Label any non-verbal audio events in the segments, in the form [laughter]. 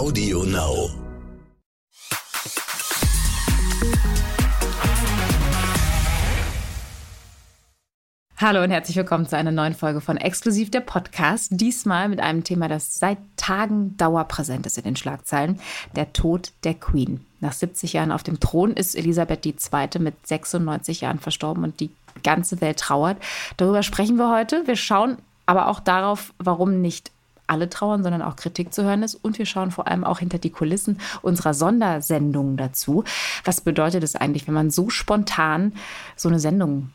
Audio Now. Hallo und herzlich willkommen zu einer neuen Folge von Exklusiv der Podcast. Diesmal mit einem Thema, das seit Tagen dauerpräsent ist in den Schlagzeilen. Der Tod der Queen. Nach 70 Jahren auf dem Thron ist Elisabeth II. mit 96 Jahren verstorben und die ganze Welt trauert. Darüber sprechen wir heute. Wir schauen aber auch darauf, warum nicht alle trauern, sondern auch Kritik zu hören ist. Und wir schauen vor allem auch hinter die Kulissen unserer Sondersendungen dazu. Was bedeutet es eigentlich, wenn man so spontan so eine Sendung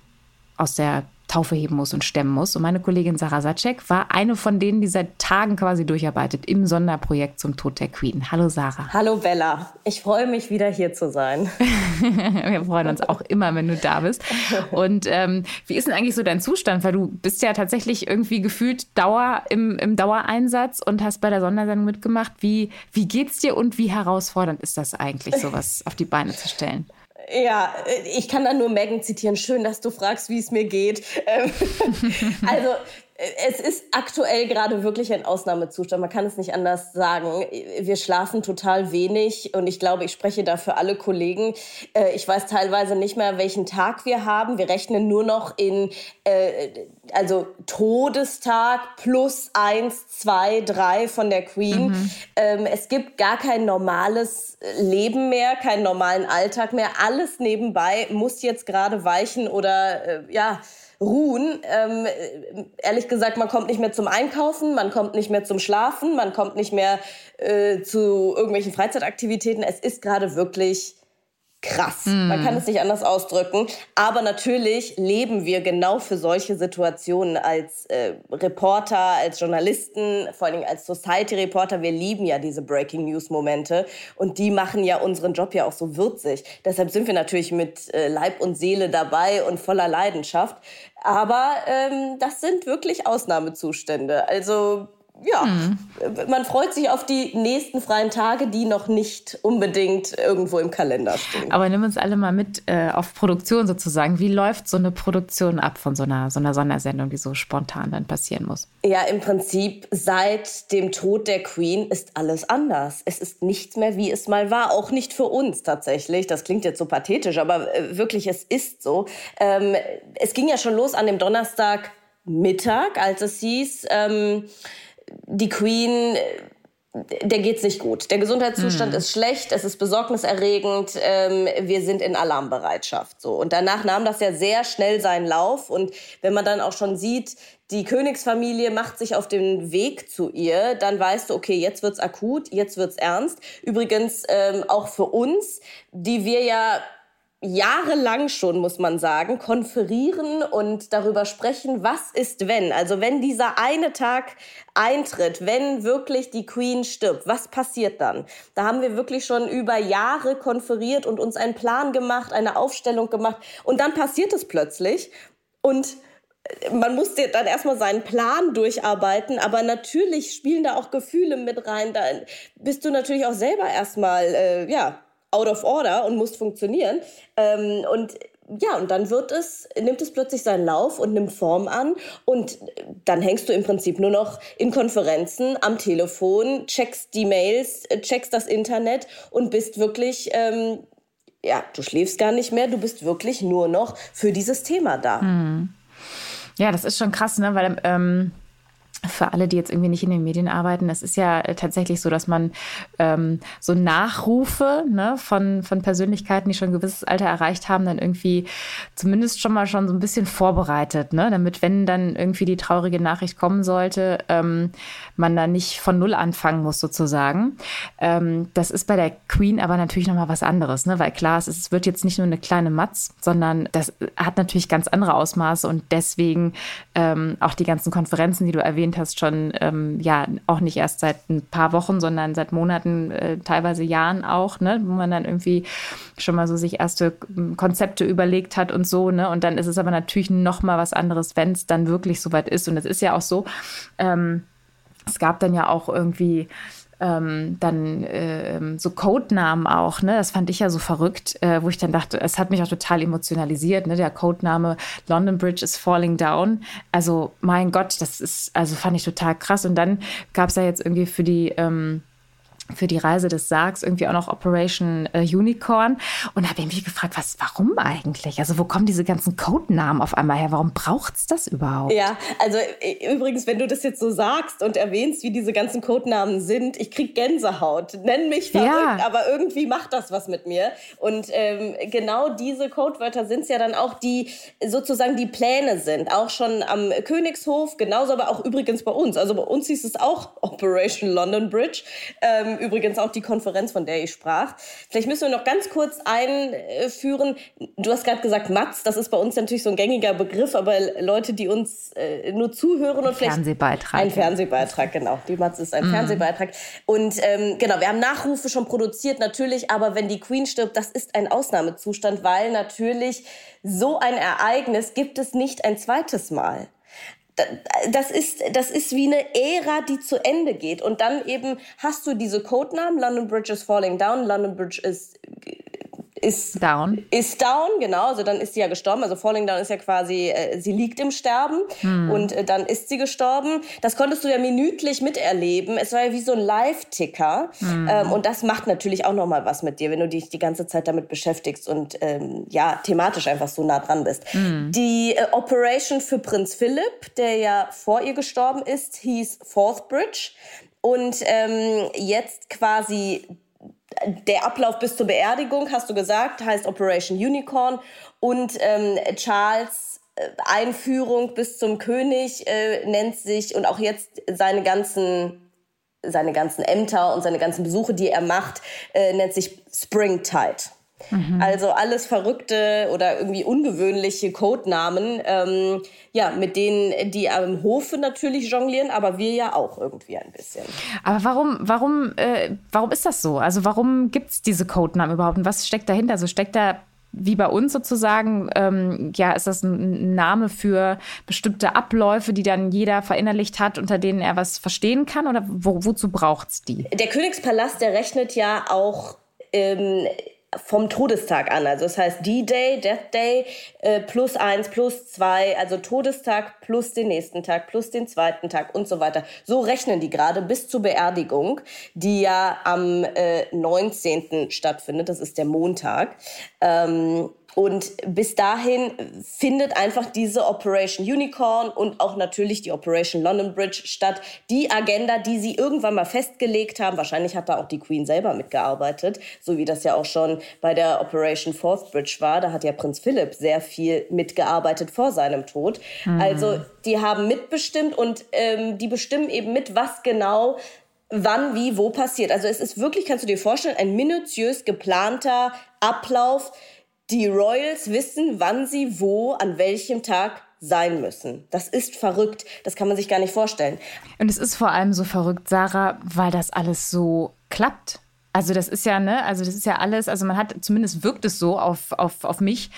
aus der Taufe heben muss und stemmen muss. Und meine Kollegin Sarah Sacek war eine von denen, die seit Tagen quasi durcharbeitet im Sonderprojekt zum Tod der Queen. Hallo Sarah. Hallo Bella. Ich freue mich wieder hier zu sein. [laughs] Wir freuen uns auch immer, wenn du da bist. Und ähm, wie ist denn eigentlich so dein Zustand? Weil du bist ja tatsächlich irgendwie gefühlt Dauer im, im Dauereinsatz und hast bei der Sondersendung mitgemacht. Wie, wie geht's dir und wie herausfordernd ist das eigentlich, sowas auf die Beine zu stellen? Ja, ich kann da nur Megan zitieren. Schön, dass du fragst, wie es mir geht. Ähm, [laughs] also es ist aktuell gerade wirklich ein Ausnahmezustand. Man kann es nicht anders sagen. Wir schlafen total wenig und ich glaube, ich spreche da für alle Kollegen. Äh, ich weiß teilweise nicht mehr, welchen Tag wir haben. Wir rechnen nur noch in, äh, also Todestag plus eins, zwei, drei von der Queen. Mhm. Ähm, es gibt gar kein normales Leben mehr, keinen normalen Alltag mehr. Alles nebenbei muss jetzt gerade weichen oder, äh, ja, ruhen. Ähm, ehrlich gesagt, man kommt nicht mehr zum Einkaufen, man kommt nicht mehr zum Schlafen, man kommt nicht mehr äh, zu irgendwelchen Freizeitaktivitäten. Es ist gerade wirklich krass. Mm. Man kann es nicht anders ausdrücken. Aber natürlich leben wir genau für solche Situationen als äh, Reporter, als Journalisten, vor allen Dingen als Society-Reporter. Wir lieben ja diese Breaking-News-Momente und die machen ja unseren Job ja auch so würzig. Deshalb sind wir natürlich mit äh, Leib und Seele dabei und voller Leidenschaft. Aber ähm, das sind wirklich Ausnahmezustände. Also ja, hm. man freut sich auf die nächsten freien Tage, die noch nicht unbedingt irgendwo im Kalender stehen. Aber nimm uns alle mal mit äh, auf Produktion sozusagen. Wie läuft so eine Produktion ab von so einer, so einer Sondersendung, die so spontan dann passieren muss? Ja, im Prinzip seit dem Tod der Queen ist alles anders. Es ist nichts mehr, wie es mal war. Auch nicht für uns tatsächlich. Das klingt jetzt so pathetisch, aber äh, wirklich, es ist so. Ähm, es ging ja schon los an dem Donnerstagmittag, als es hieß, ähm, die Queen der geht's nicht gut. Der Gesundheitszustand mhm. ist schlecht, es ist besorgniserregend, ähm, wir sind in Alarmbereitschaft. So. Und danach nahm das ja sehr schnell seinen Lauf. Und wenn man dann auch schon sieht, die Königsfamilie macht sich auf den Weg zu ihr, dann weißt du, okay, jetzt wird's akut, jetzt wird's ernst. Übrigens ähm, auch für uns, die wir ja jahrelang schon, muss man sagen, konferieren und darüber sprechen, was ist wenn. Also wenn dieser eine Tag eintritt, wenn wirklich die Queen stirbt, was passiert dann? Da haben wir wirklich schon über Jahre konferiert und uns einen Plan gemacht, eine Aufstellung gemacht und dann passiert es plötzlich und man muss dann erstmal seinen Plan durcharbeiten, aber natürlich spielen da auch Gefühle mit rein. Da bist du natürlich auch selber erstmal, äh, ja, out of order und muss funktionieren. Ähm, und ja, und dann wird es, nimmt es plötzlich seinen Lauf und nimmt Form an. Und dann hängst du im Prinzip nur noch in Konferenzen am Telefon, checkst die Mails, checkst das Internet und bist wirklich, ähm, ja, du schläfst gar nicht mehr, du bist wirklich nur noch für dieses Thema da. Hm. Ja, das ist schon krass, ne? Weil ähm, für alle, die jetzt irgendwie nicht in den Medien arbeiten, es ist ja tatsächlich so, dass man ähm, so Nachrufe ne, von, von Persönlichkeiten, die schon ein gewisses Alter erreicht haben, dann irgendwie zumindest schon mal schon so ein bisschen vorbereitet, ne? damit, wenn dann irgendwie die traurige Nachricht kommen sollte, ähm, man da nicht von Null anfangen muss sozusagen. Ähm, das ist bei der Queen aber natürlich nochmal was anderes, ne? weil klar, ist, es wird jetzt nicht nur eine kleine Matz, sondern das hat natürlich ganz andere Ausmaße und deswegen ähm, auch die ganzen Konferenzen, die du erwähnt erwähnt hast, schon ähm, ja auch nicht erst seit ein paar Wochen, sondern seit Monaten, äh, teilweise Jahren auch, ne, wo man dann irgendwie schon mal so sich erste ähm, Konzepte überlegt hat und so, ne? Und dann ist es aber natürlich noch mal was anderes, wenn es dann wirklich soweit ist. Und es ist ja auch so, ähm, es gab dann ja auch irgendwie ähm, dann äh, so Codenamen auch, ne? Das fand ich ja so verrückt, äh, wo ich dann dachte, es hat mich auch total emotionalisiert, ne? Der Codename London Bridge is falling down. Also mein Gott, das ist, also fand ich total krass. Und dann gab es ja jetzt irgendwie für die ähm, für die Reise des Sargs irgendwie auch noch Operation äh, Unicorn. Und habe ich mich gefragt, was, warum eigentlich? Also wo kommen diese ganzen Codenamen auf einmal her? Warum braucht es das überhaupt? Ja, also äh, übrigens, wenn du das jetzt so sagst und erwähnst, wie diese ganzen Codenamen sind, ich krieg Gänsehaut. Nenn mich verrückt, ja. aber irgendwie macht das was mit mir. Und ähm, genau diese Codewörter sind es ja dann auch, die sozusagen die Pläne sind. Auch schon am Königshof, genauso aber auch übrigens bei uns. Also bei uns hieß es auch Operation London Bridge. Ähm, übrigens auch die Konferenz, von der ich sprach. Vielleicht müssen wir noch ganz kurz einführen. Du hast gerade gesagt, Matz, das ist bei uns natürlich so ein gängiger Begriff, aber Leute, die uns äh, nur zuhören und ein vielleicht. Fernsehbeitrag. Ein Fernsehbeitrag, genau. Die Matz ist ein mhm. Fernsehbeitrag. Und ähm, genau, wir haben Nachrufe schon produziert, natürlich, aber wenn die Queen stirbt, das ist ein Ausnahmezustand, weil natürlich so ein Ereignis gibt es nicht ein zweites Mal das ist, das ist wie eine Ära, die zu Ende geht. Und dann eben hast du diese Codenamen, London Bridge is falling down, London Bridge is ist down. Ist down, genau. Also dann ist sie ja gestorben. Also Falling Down ist ja quasi, äh, sie liegt im Sterben hm. und äh, dann ist sie gestorben. Das konntest du ja minütlich miterleben. Es war ja wie so ein Live-Ticker. Hm. Ähm, und das macht natürlich auch noch mal was mit dir, wenn du dich die ganze Zeit damit beschäftigst und ähm, ja, thematisch einfach so nah dran bist. Hm. Die äh, Operation für Prinz Philipp, der ja vor ihr gestorben ist, hieß Fourth Bridge. Und ähm, jetzt quasi der Ablauf bis zur Beerdigung, hast du gesagt, heißt Operation Unicorn. Und ähm, Charles äh, Einführung bis zum König äh, nennt sich und auch jetzt seine ganzen seine ganzen Ämter und seine ganzen Besuche, die er macht, äh, nennt sich Springtide. Mhm. Also alles verrückte oder irgendwie ungewöhnliche Codenamen, ähm, ja, mit denen die am Hofe natürlich jonglieren, aber wir ja auch irgendwie ein bisschen. Aber warum, warum, äh, warum ist das so? Also warum gibt es diese Codenamen überhaupt und was steckt dahinter? Also steckt da wie bei uns sozusagen, ähm, ja, ist das ein Name für bestimmte Abläufe, die dann jeder verinnerlicht hat, unter denen er was verstehen kann? Oder wo, wozu braucht es die? Der Königspalast, der rechnet ja auch ähm, vom Todestag an. Also das heißt D-Day, Death Day, äh, plus eins, plus zwei, also Todestag plus den nächsten Tag, plus den zweiten Tag und so weiter. So rechnen die gerade bis zur Beerdigung, die ja am äh, 19. stattfindet. Das ist der Montag. Ähm, und bis dahin findet einfach diese Operation Unicorn und auch natürlich die Operation London Bridge statt. Die Agenda, die sie irgendwann mal festgelegt haben, wahrscheinlich hat da auch die Queen selber mitgearbeitet, so wie das ja auch schon bei der Operation Fourth Bridge war. Da hat ja Prinz Philipp sehr viel mitgearbeitet vor seinem Tod. Mhm. Also die haben mitbestimmt und ähm, die bestimmen eben mit, was genau wann, wie, wo passiert. Also es ist wirklich, kannst du dir vorstellen, ein minutiös geplanter Ablauf, die Royals wissen, wann sie wo, an welchem Tag sein müssen. Das ist verrückt. Das kann man sich gar nicht vorstellen. Und es ist vor allem so verrückt, Sarah, weil das alles so klappt. Also das ist ja, ne, also das ist ja alles, also man hat, zumindest wirkt es so auf, auf, auf mich,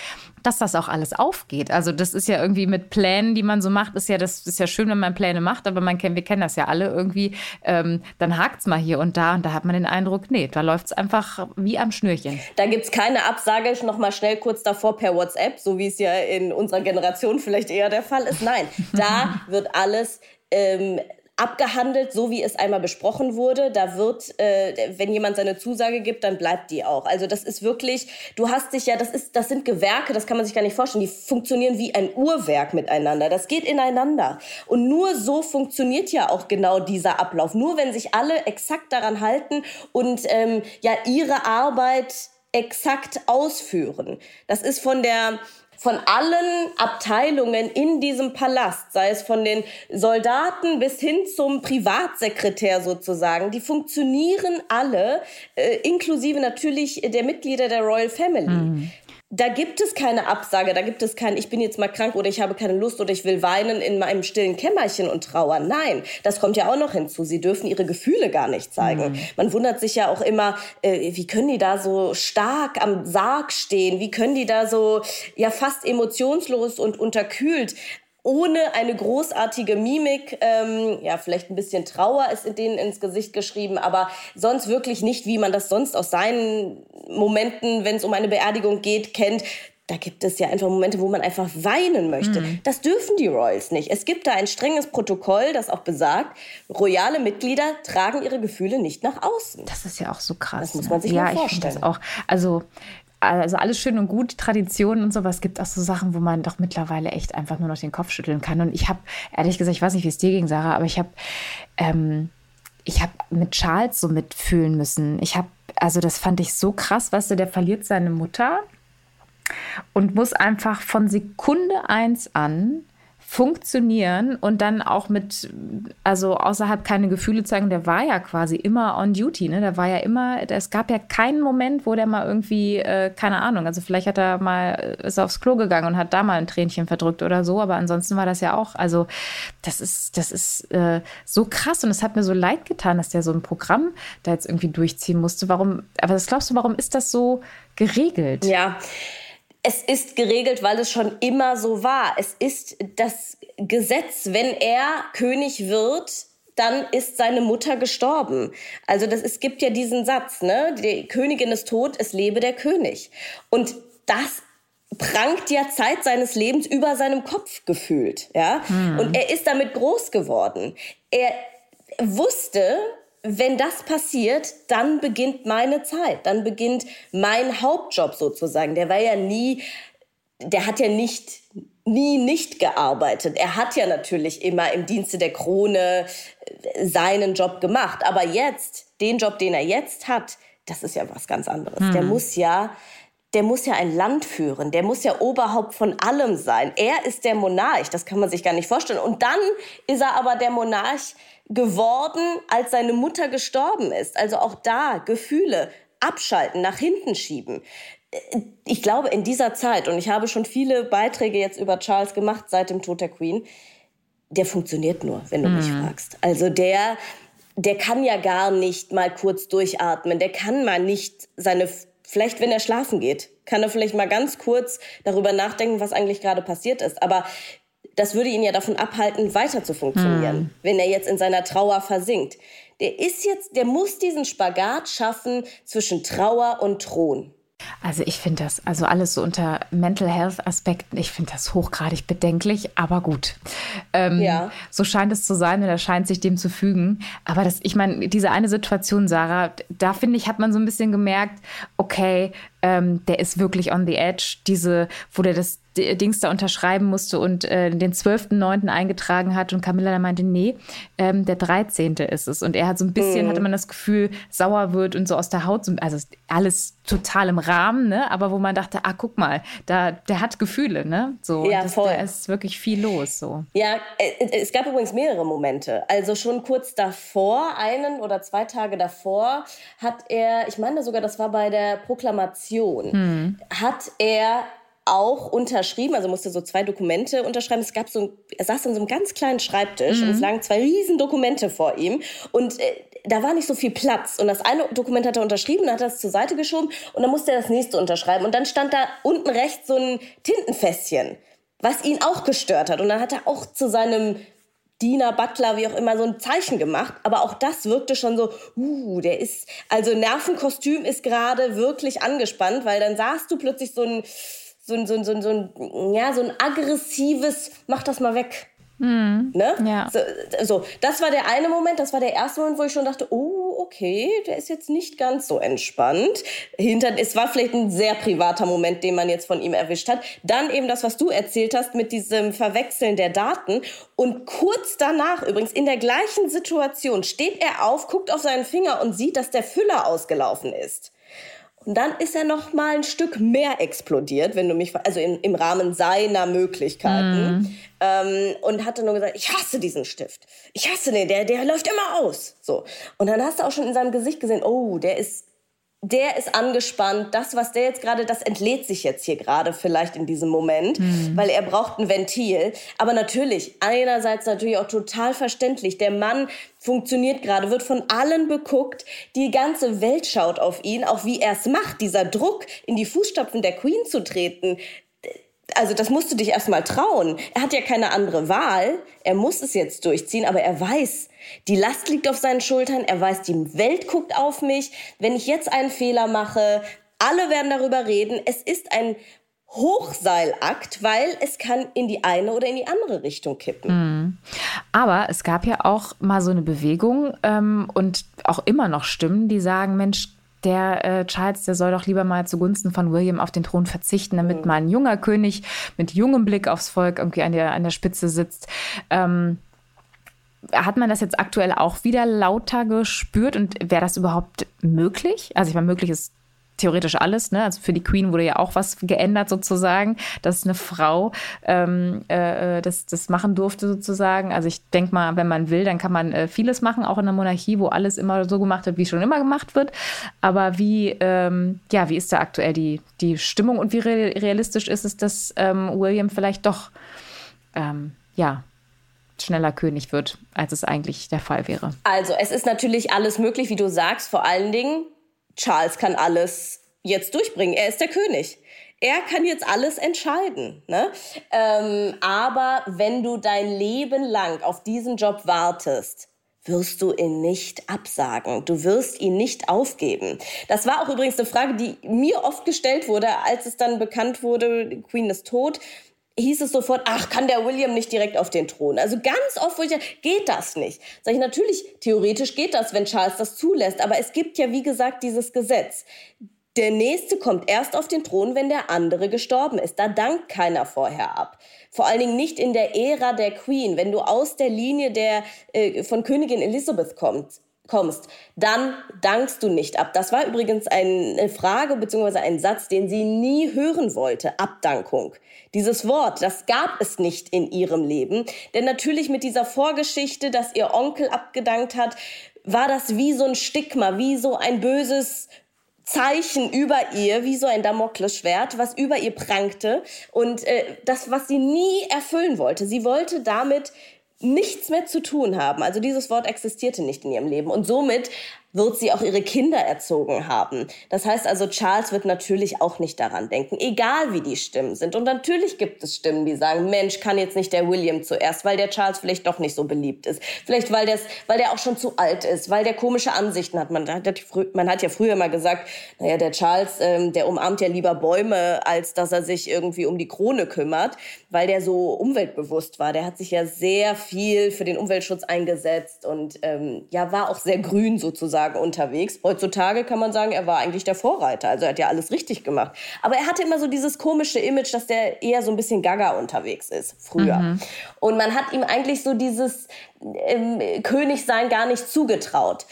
dass das auch alles aufgeht. Also das ist ja irgendwie mit Plänen, die man so macht, ist ja, das ist ja schön, wenn man Pläne macht, aber man kennt, wir kennen das ja alle irgendwie, ähm, dann hakt es mal hier und da und da hat man den Eindruck, nee, da läuft es einfach wie am Schnürchen. Da gibt es keine Absage, noch mal schnell kurz davor per WhatsApp, so wie es ja in unserer Generation vielleicht eher der Fall ist. Nein, da [laughs] wird alles ähm, abgehandelt, so wie es einmal besprochen wurde. Da wird, äh, wenn jemand seine Zusage gibt, dann bleibt die auch. Also das ist wirklich, du hast dich ja, das ist, das sind Gewerke, das kann man sich gar nicht vorstellen. Die funktionieren wie ein Uhrwerk miteinander. Das geht ineinander. Und nur so funktioniert ja auch genau dieser Ablauf. Nur wenn sich alle exakt daran halten und ähm, ja ihre Arbeit exakt ausführen. Das ist von der von allen Abteilungen in diesem Palast, sei es von den Soldaten bis hin zum Privatsekretär sozusagen, die funktionieren alle, äh, inklusive natürlich der Mitglieder der Royal Family. Mhm da gibt es keine Absage, da gibt es kein, ich bin jetzt mal krank oder ich habe keine Lust oder ich will weinen in meinem stillen Kämmerchen und trauern. Nein, das kommt ja auch noch hinzu. Sie dürfen ihre Gefühle gar nicht zeigen. Mhm. Man wundert sich ja auch immer, äh, wie können die da so stark am Sarg stehen? Wie können die da so, ja, fast emotionslos und unterkühlt ohne eine großartige Mimik, ähm, ja, vielleicht ein bisschen Trauer ist in denen ins Gesicht geschrieben, aber sonst wirklich nicht, wie man das sonst aus seinen Momenten, wenn es um eine Beerdigung geht, kennt. da gibt es ja einfach Momente, wo man einfach weinen möchte. Mhm. Das dürfen die Royals nicht. Es gibt da ein strenges Protokoll, das auch besagt, royale Mitglieder tragen ihre Gefühle nicht nach außen. Das ist ja auch so krass. Das muss man sich ne? ja, mal vorstellen. Ich das auch. Also also alles schön und gut, Traditionen und sowas. Gibt auch so Sachen, wo man doch mittlerweile echt einfach nur noch den Kopf schütteln kann. Und ich habe, ehrlich gesagt, ich weiß nicht, wie es dir ging, Sarah, aber ich habe ähm, ich habe mit Charles so mitfühlen müssen. Ich habe, also das fand ich so krass, weißt du, der verliert seine Mutter und muss einfach von Sekunde eins an funktionieren und dann auch mit, also außerhalb keine Gefühle zeigen, der war ja quasi immer on duty, ne? Der war ja immer, es gab ja keinen Moment, wo der mal irgendwie, äh, keine Ahnung, also vielleicht hat er mal, ist aufs Klo gegangen und hat da mal ein Tränchen verdrückt oder so, aber ansonsten war das ja auch, also das ist, das ist äh, so krass und es hat mir so leid getan, dass der so ein Programm da jetzt irgendwie durchziehen musste. Warum, aber was glaubst du, warum ist das so geregelt? Ja es ist geregelt, weil es schon immer so war. Es ist das Gesetz, wenn er König wird, dann ist seine Mutter gestorben. Also das, es gibt ja diesen Satz, ne? Die Königin ist tot, es lebe der König. Und das prangt ja Zeit seines Lebens über seinem Kopf gefühlt, ja? Hm. Und er ist damit groß geworden. Er wusste, wenn das passiert, dann beginnt meine Zeit, dann beginnt mein Hauptjob sozusagen. Der war ja nie, der hat ja nicht nie nicht gearbeitet. Er hat ja natürlich immer im Dienste der Krone äh, seinen Job gemacht, aber jetzt, den Job, den er jetzt hat, das ist ja was ganz anderes. Hm. Der muss ja der muss ja ein Land führen, der muss ja Oberhaupt von allem sein. Er ist der Monarch, das kann man sich gar nicht vorstellen. Und dann ist er aber der Monarch geworden, als seine Mutter gestorben ist. Also auch da Gefühle abschalten, nach hinten schieben. Ich glaube, in dieser Zeit, und ich habe schon viele Beiträge jetzt über Charles gemacht seit dem Tod der Queen, der funktioniert nur, wenn du mhm. mich fragst. Also der, der kann ja gar nicht mal kurz durchatmen. Der kann mal nicht seine, vielleicht wenn er schlafen geht, kann er vielleicht mal ganz kurz darüber nachdenken, was eigentlich gerade passiert ist. Aber das würde ihn ja davon abhalten, weiter zu funktionieren, hm. wenn er jetzt in seiner Trauer versinkt. Der ist jetzt, der muss diesen Spagat schaffen zwischen Trauer und Thron. Also ich finde das, also alles so unter Mental Health Aspekten, ich finde das hochgradig bedenklich, aber gut. Ähm, ja. So scheint es zu sein und er scheint sich dem zu fügen. Aber das, ich meine, diese eine Situation, Sarah, da finde ich, hat man so ein bisschen gemerkt, okay, ähm, der ist wirklich on the edge. Diese, wo der das Dings da unterschreiben musste und äh, den 12.9. eingetragen hat und Camilla dann meinte, nee, ähm, der 13. ist es. Und er hat so ein bisschen, mhm. hatte man das Gefühl, sauer wird und so aus der Haut, also alles total im Rahmen, ne? aber wo man dachte, ah, guck mal, da, der hat Gefühle, ne? So, ja, das, voll. Da ist wirklich viel los, so. Ja, äh, äh, es gab übrigens mehrere Momente. Also schon kurz davor, einen oder zwei Tage davor, hat er, ich meine sogar, das war bei der Proklamation, mhm. hat er auch unterschrieben, also musste so zwei Dokumente unterschreiben. Es gab so, er saß an so einem ganz kleinen Schreibtisch mhm. und es lagen zwei riesen Dokumente vor ihm und äh, da war nicht so viel Platz. Und das eine Dokument hat er unterschrieben, dann hat er es zur Seite geschoben und dann musste er das nächste unterschreiben. Und dann stand da unten rechts so ein Tintenfässchen, was ihn auch gestört hat. Und dann hat er auch zu seinem Diener, Butler, wie auch immer, so ein Zeichen gemacht. Aber auch das wirkte schon so, uh, der ist, also Nervenkostüm ist gerade wirklich angespannt, weil dann sahst du plötzlich so ein, so ein, so ein, so ein, so ein, ja, so ein aggressives, mach das mal weg. Mhm. Ne? Ja. So, so, das war der eine Moment, das war der erste Moment, wo ich schon dachte, oh, okay, der ist jetzt nicht ganz so entspannt. Hinter, es war vielleicht ein sehr privater Moment, den man jetzt von ihm erwischt hat. Dann eben das, was du erzählt hast mit diesem Verwechseln der Daten. Und kurz danach, übrigens in der gleichen Situation, steht er auf, guckt auf seinen Finger und sieht, dass der Füller ausgelaufen ist. Und dann ist er noch mal ein Stück mehr explodiert, wenn du mich, also in, im Rahmen seiner Möglichkeiten. Mm. Ähm, und hatte nur gesagt, ich hasse diesen Stift. Ich hasse den, der, der läuft immer aus. So. Und dann hast du auch schon in seinem Gesicht gesehen, oh, der ist der ist angespannt. Das, was der jetzt gerade, das entlädt sich jetzt hier gerade vielleicht in diesem Moment, mhm. weil er braucht ein Ventil. Aber natürlich, einerseits natürlich auch total verständlich. Der Mann funktioniert gerade, wird von allen beguckt. Die ganze Welt schaut auf ihn, auch wie er es macht. Dieser Druck, in die Fußstapfen der Queen zu treten, also das musst du dich erstmal trauen. Er hat ja keine andere Wahl. Er muss es jetzt durchziehen, aber er weiß, die Last liegt auf seinen Schultern. Er weiß, die Welt guckt auf mich. Wenn ich jetzt einen Fehler mache, alle werden darüber reden. Es ist ein Hochseilakt, weil es kann in die eine oder in die andere Richtung kippen. Mhm. Aber es gab ja auch mal so eine Bewegung ähm, und auch immer noch Stimmen, die sagen, Mensch, der äh, Charles, der soll doch lieber mal zugunsten von William auf den Thron verzichten, damit mhm. mal ein junger König mit jungem Blick aufs Volk irgendwie an der, an der Spitze sitzt. Ähm, hat man das jetzt aktuell auch wieder lauter gespürt und wäre das überhaupt möglich? Also ich meine, möglich ist theoretisch alles. Ne? Also für die Queen wurde ja auch was geändert sozusagen, dass eine Frau ähm, äh, das, das machen durfte sozusagen. Also ich denke mal, wenn man will, dann kann man äh, vieles machen, auch in der Monarchie, wo alles immer so gemacht wird, wie schon immer gemacht wird. Aber wie, ähm, ja, wie ist da aktuell die, die Stimmung und wie realistisch ist es, dass ähm, William vielleicht doch, ähm, ja, schneller König wird, als es eigentlich der Fall wäre. Also es ist natürlich alles möglich, wie du sagst, vor allen Dingen Charles kann alles jetzt durchbringen. Er ist der König. Er kann jetzt alles entscheiden. Ne? Ähm, aber wenn du dein Leben lang auf diesen Job wartest, wirst du ihn nicht absagen. Du wirst ihn nicht aufgeben. Das war auch übrigens eine Frage, die mir oft gestellt wurde, als es dann bekannt wurde, Queen ist tot hieß es sofort, ach, kann der William nicht direkt auf den Thron? Also ganz oft, wo ich geht das nicht. Sag ich, natürlich, theoretisch geht das, wenn Charles das zulässt, aber es gibt ja, wie gesagt, dieses Gesetz. Der Nächste kommt erst auf den Thron, wenn der andere gestorben ist. Da dankt keiner vorher ab. Vor allen Dingen nicht in der Ära der Queen. Wenn du aus der Linie der, äh, von Königin Elizabeth kommst, kommst, dann dankst du nicht ab. Das war übrigens eine Frage bzw. ein Satz, den sie nie hören wollte, Abdankung. Dieses Wort, das gab es nicht in ihrem Leben, denn natürlich mit dieser Vorgeschichte, dass ihr Onkel abgedankt hat, war das wie so ein Stigma, wie so ein böses Zeichen über ihr, wie so ein Damoklesschwert, was über ihr prangte und äh, das, was sie nie erfüllen wollte. Sie wollte damit nichts mehr zu tun haben. Also dieses Wort existierte nicht in ihrem Leben. Und somit wird sie auch ihre Kinder erzogen haben. Das heißt also, Charles wird natürlich auch nicht daran denken, egal wie die Stimmen sind. Und natürlich gibt es Stimmen, die sagen, Mensch, kann jetzt nicht der William zuerst, weil der Charles vielleicht doch nicht so beliebt ist. Vielleicht weil, weil der auch schon zu alt ist, weil der komische Ansichten hat. Man hat, man hat ja früher mal gesagt, naja, der Charles, ähm, der umarmt ja lieber Bäume, als dass er sich irgendwie um die Krone kümmert, weil der so umweltbewusst war. Der hat sich ja sehr viel für den Umweltschutz eingesetzt und ähm, ja, war auch sehr grün sozusagen sozusagen unterwegs. Heutzutage kann man sagen, er war eigentlich der Vorreiter. Also er hat ja alles richtig gemacht. Aber er hatte immer so dieses komische Image, dass der eher so ein bisschen gaga unterwegs ist, früher. Mhm. Und man hat ihm eigentlich so dieses ähm, Königsein gar nicht zugetraut.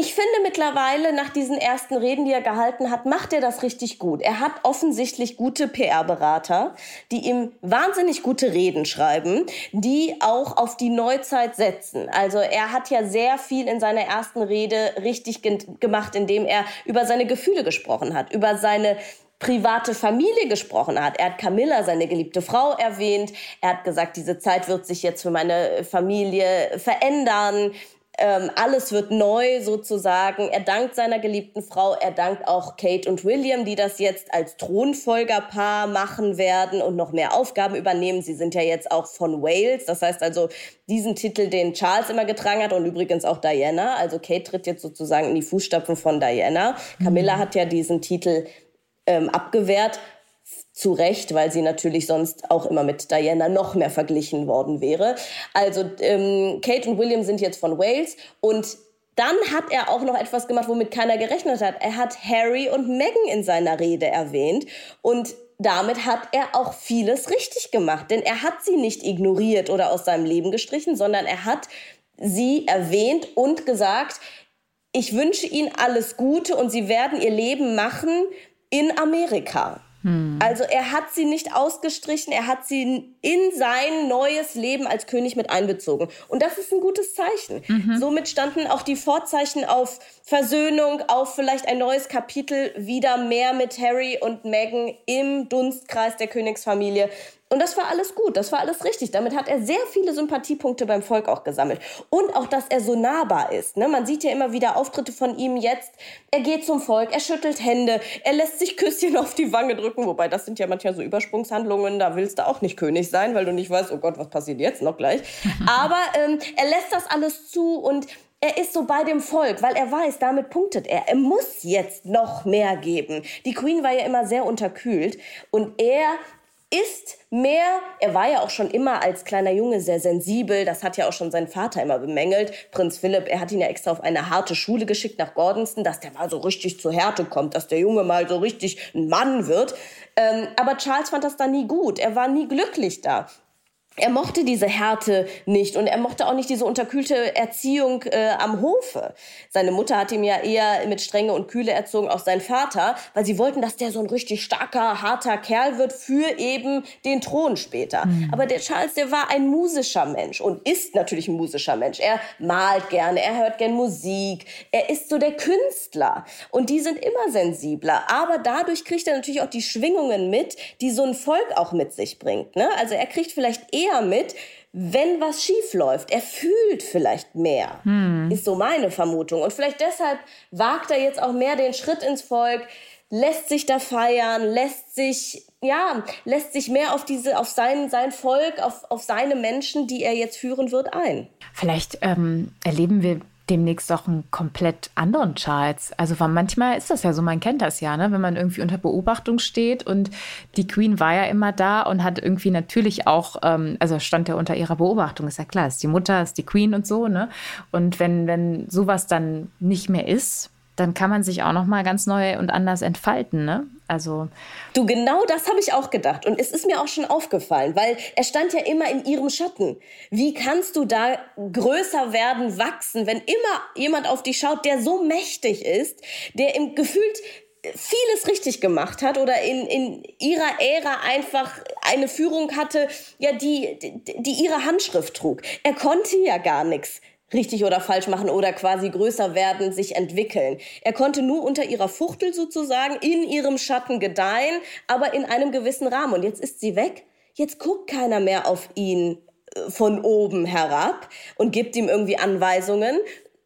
Ich finde mittlerweile, nach diesen ersten Reden, die er gehalten hat, macht er das richtig gut. Er hat offensichtlich gute PR-Berater, die ihm wahnsinnig gute Reden schreiben, die auch auf die Neuzeit setzen. Also er hat ja sehr viel in seiner ersten Rede richtig ge gemacht, indem er über seine Gefühle gesprochen hat, über seine private Familie gesprochen hat. Er hat Camilla, seine geliebte Frau, erwähnt. Er hat gesagt, diese Zeit wird sich jetzt für meine Familie verändern. Ähm, alles wird neu sozusagen. Er dankt seiner geliebten Frau, er dankt auch Kate und William, die das jetzt als Thronfolgerpaar machen werden und noch mehr Aufgaben übernehmen. Sie sind ja jetzt auch von Wales, das heißt also diesen Titel, den Charles immer getragen hat und übrigens auch Diana. Also Kate tritt jetzt sozusagen in die Fußstapfen von Diana. Camilla mhm. hat ja diesen Titel ähm, abgewehrt zu Recht, weil sie natürlich sonst auch immer mit Diana noch mehr verglichen worden wäre. Also ähm, Kate und William sind jetzt von Wales und dann hat er auch noch etwas gemacht, womit keiner gerechnet hat. Er hat Harry und Meghan in seiner Rede erwähnt und damit hat er auch vieles richtig gemacht, denn er hat sie nicht ignoriert oder aus seinem Leben gestrichen, sondern er hat sie erwähnt und gesagt, ich wünsche ihnen alles Gute und sie werden ihr Leben machen in Amerika. Hm. Also er hat sie nicht ausgestrichen, er hat sie in sein neues Leben als König mit einbezogen. Und das ist ein gutes Zeichen. Mhm. Somit standen auch die Vorzeichen auf Versöhnung, auf vielleicht ein neues Kapitel, wieder mehr mit Harry und Meghan im Dunstkreis der Königsfamilie. Und das war alles gut, das war alles richtig. Damit hat er sehr viele Sympathiepunkte beim Volk auch gesammelt. Und auch, dass er so nahbar ist. Ne? Man sieht ja immer wieder Auftritte von ihm jetzt. Er geht zum Volk, er schüttelt Hände, er lässt sich Küsschen auf die Wange drücken. Wobei das sind ja manchmal so Übersprungshandlungen, da willst du auch nicht König sein, weil du nicht weißt, oh Gott, was passiert jetzt noch gleich. [laughs] Aber ähm, er lässt das alles zu und er ist so bei dem Volk, weil er weiß, damit punktet er. Er muss jetzt noch mehr geben. Die Queen war ja immer sehr unterkühlt und er ist mehr, er war ja auch schon immer als kleiner Junge sehr sensibel, das hat ja auch schon sein Vater immer bemängelt. Prinz Philipp, er hat ihn ja extra auf eine harte Schule geschickt nach Gordonston, dass der mal so richtig zur Härte kommt, dass der Junge mal so richtig ein Mann wird. Ähm, aber Charles fand das da nie gut, er war nie glücklich da er mochte diese Härte nicht und er mochte auch nicht diese unterkühlte Erziehung äh, am Hofe. Seine Mutter hat ihm ja eher mit Strenge und Kühle erzogen, auch sein Vater, weil sie wollten, dass der so ein richtig starker, harter Kerl wird für eben den Thron später. Mhm. Aber der Charles, der war ein musischer Mensch und ist natürlich ein musischer Mensch. Er malt gerne, er hört gern Musik, er ist so der Künstler und die sind immer sensibler. Aber dadurch kriegt er natürlich auch die Schwingungen mit, die so ein Volk auch mit sich bringt. Ne? Also er kriegt vielleicht eher eher mit, wenn was schief läuft. Er fühlt vielleicht mehr, hm. ist so meine Vermutung. Und vielleicht deshalb wagt er jetzt auch mehr den Schritt ins Volk, lässt sich da feiern, lässt sich, ja, lässt sich mehr auf diese, auf sein, sein Volk, auf, auf seine Menschen, die er jetzt führen wird, ein. Vielleicht ähm, erleben wir demnächst auch einen komplett anderen Charles. Also manchmal ist das ja so, man kennt das ja, ne? wenn man irgendwie unter Beobachtung steht und die Queen war ja immer da und hat irgendwie natürlich auch, ähm, also stand ja unter ihrer Beobachtung, ist ja klar, ist die Mutter, ist die Queen und so, ne? Und wenn, wenn sowas dann nicht mehr ist, dann kann man sich auch noch mal ganz neu und anders entfalten, ne? Also du genau das habe ich auch gedacht und es ist mir auch schon aufgefallen, weil er stand ja immer in ihrem Schatten. Wie kannst du da größer werden, wachsen, wenn immer jemand auf dich schaut, der so mächtig ist, der im gefühlt vieles richtig gemacht hat oder in, in ihrer Ära einfach eine Führung hatte, ja, die, die, die ihre Handschrift trug. Er konnte ja gar nichts richtig oder falsch machen oder quasi größer werden, sich entwickeln. Er konnte nur unter ihrer Fuchtel sozusagen in ihrem Schatten gedeihen, aber in einem gewissen Rahmen. Und jetzt ist sie weg. Jetzt guckt keiner mehr auf ihn äh, von oben herab und gibt ihm irgendwie Anweisungen,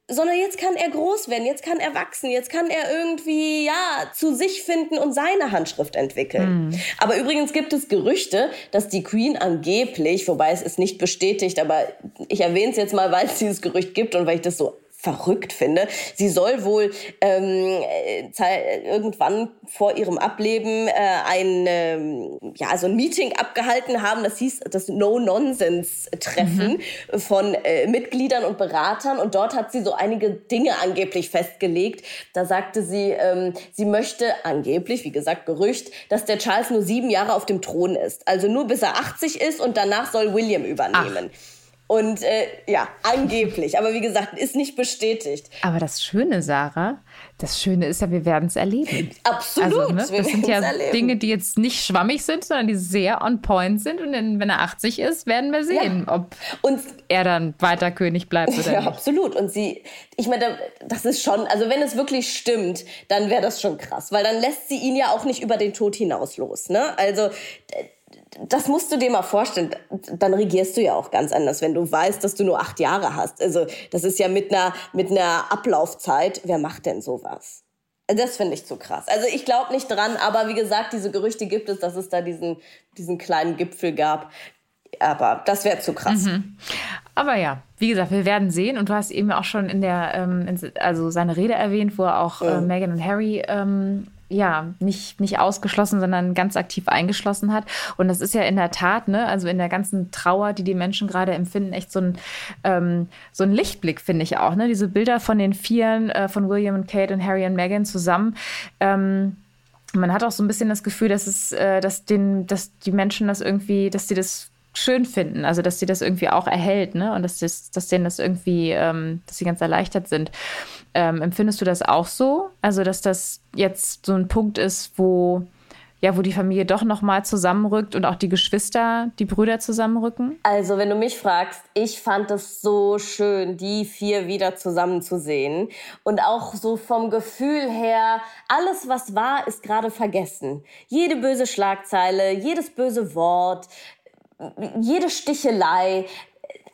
sondern jetzt kann er groß werden, jetzt kann er wachsen, jetzt kann er irgendwie ja zu sich finden und seine Handschrift entwickeln. Mhm. Aber übrigens gibt es Gerüchte, dass die Queen angeblich, wobei es ist nicht bestätigt, aber ich erwähne es jetzt mal, weil es dieses Gerücht gibt und weil ich das so verrückt finde. Sie soll wohl ähm, irgendwann vor ihrem Ableben äh, ein, ähm, ja, so ein Meeting abgehalten haben. Das hieß das No-Nonsense-Treffen mhm. von äh, Mitgliedern und Beratern. Und dort hat sie so einige Dinge angeblich festgelegt. Da sagte sie, ähm, sie möchte angeblich, wie gesagt, Gerücht, dass der Charles nur sieben Jahre auf dem Thron ist. Also nur bis er 80 ist und danach soll William übernehmen. Ach. Und äh, ja, angeblich. Aber wie gesagt, ist nicht bestätigt. Aber das Schöne, Sarah, das Schöne ist ja, wir werden es erleben. Absolut. Also, ne, das sind ja erleben. Dinge, die jetzt nicht schwammig sind, sondern die sehr on point sind. Und wenn er 80 ist, werden wir sehen, ja. ob und, er dann weiter König bleibt oder ja, nicht. Absolut. Und sie, ich meine, das ist schon, also wenn es wirklich stimmt, dann wäre das schon krass. Weil dann lässt sie ihn ja auch nicht über den Tod hinaus los. Ne? Also das musst du dir mal vorstellen. Dann regierst du ja auch ganz anders, wenn du weißt, dass du nur acht Jahre hast. Also das ist ja mit einer, mit einer Ablaufzeit. Wer macht denn sowas? Das finde ich zu krass. Also ich glaube nicht dran, aber wie gesagt, diese Gerüchte gibt es, dass es da diesen, diesen kleinen Gipfel gab. Aber das wäre zu krass. Mhm. Aber ja, wie gesagt, wir werden sehen. Und du hast eben auch schon in der, ähm, also seine Rede erwähnt, wo er auch äh, Meghan und Harry ähm, ja, nicht, nicht ausgeschlossen, sondern ganz aktiv eingeschlossen hat. Und das ist ja in der Tat, ne, also in der ganzen Trauer, die die Menschen gerade empfinden, echt so ein, ähm, so ein Lichtblick, finde ich auch. Ne? Diese Bilder von den Vieren, äh, von William und Kate und Harry und Meghan zusammen. Ähm, man hat auch so ein bisschen das Gefühl, dass es, äh, dass den, dass die Menschen das irgendwie, dass sie das schön finden, also dass sie das irgendwie auch erhält, ne? Und dass, das, dass denen das irgendwie, ähm, dass sie ganz erleichtert sind. Ähm, empfindest du das auch so? Also, dass das jetzt so ein Punkt ist, wo ja, wo die Familie doch noch mal zusammenrückt und auch die Geschwister, die Brüder zusammenrücken? Also, wenn du mich fragst, ich fand es so schön, die vier wieder zusammenzusehen und auch so vom Gefühl her, alles was war, ist gerade vergessen. Jede böse Schlagzeile, jedes böse Wort, jede Stichelei,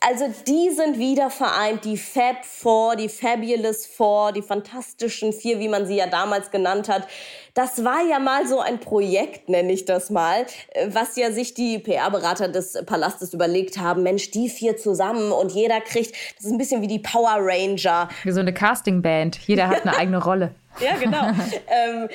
also die sind wieder vereint, die Fab Four, die Fabulous Four, die fantastischen vier, wie man sie ja damals genannt hat. Das war ja mal so ein Projekt, nenne ich das mal, äh, was ja sich die PR-Berater des Palastes überlegt haben. Mensch, die vier zusammen und jeder kriegt, das ist ein bisschen wie die Power Ranger. Wie so eine Castingband. Jeder hat eine [laughs] eigene Rolle. ja, genau. [laughs] ähm,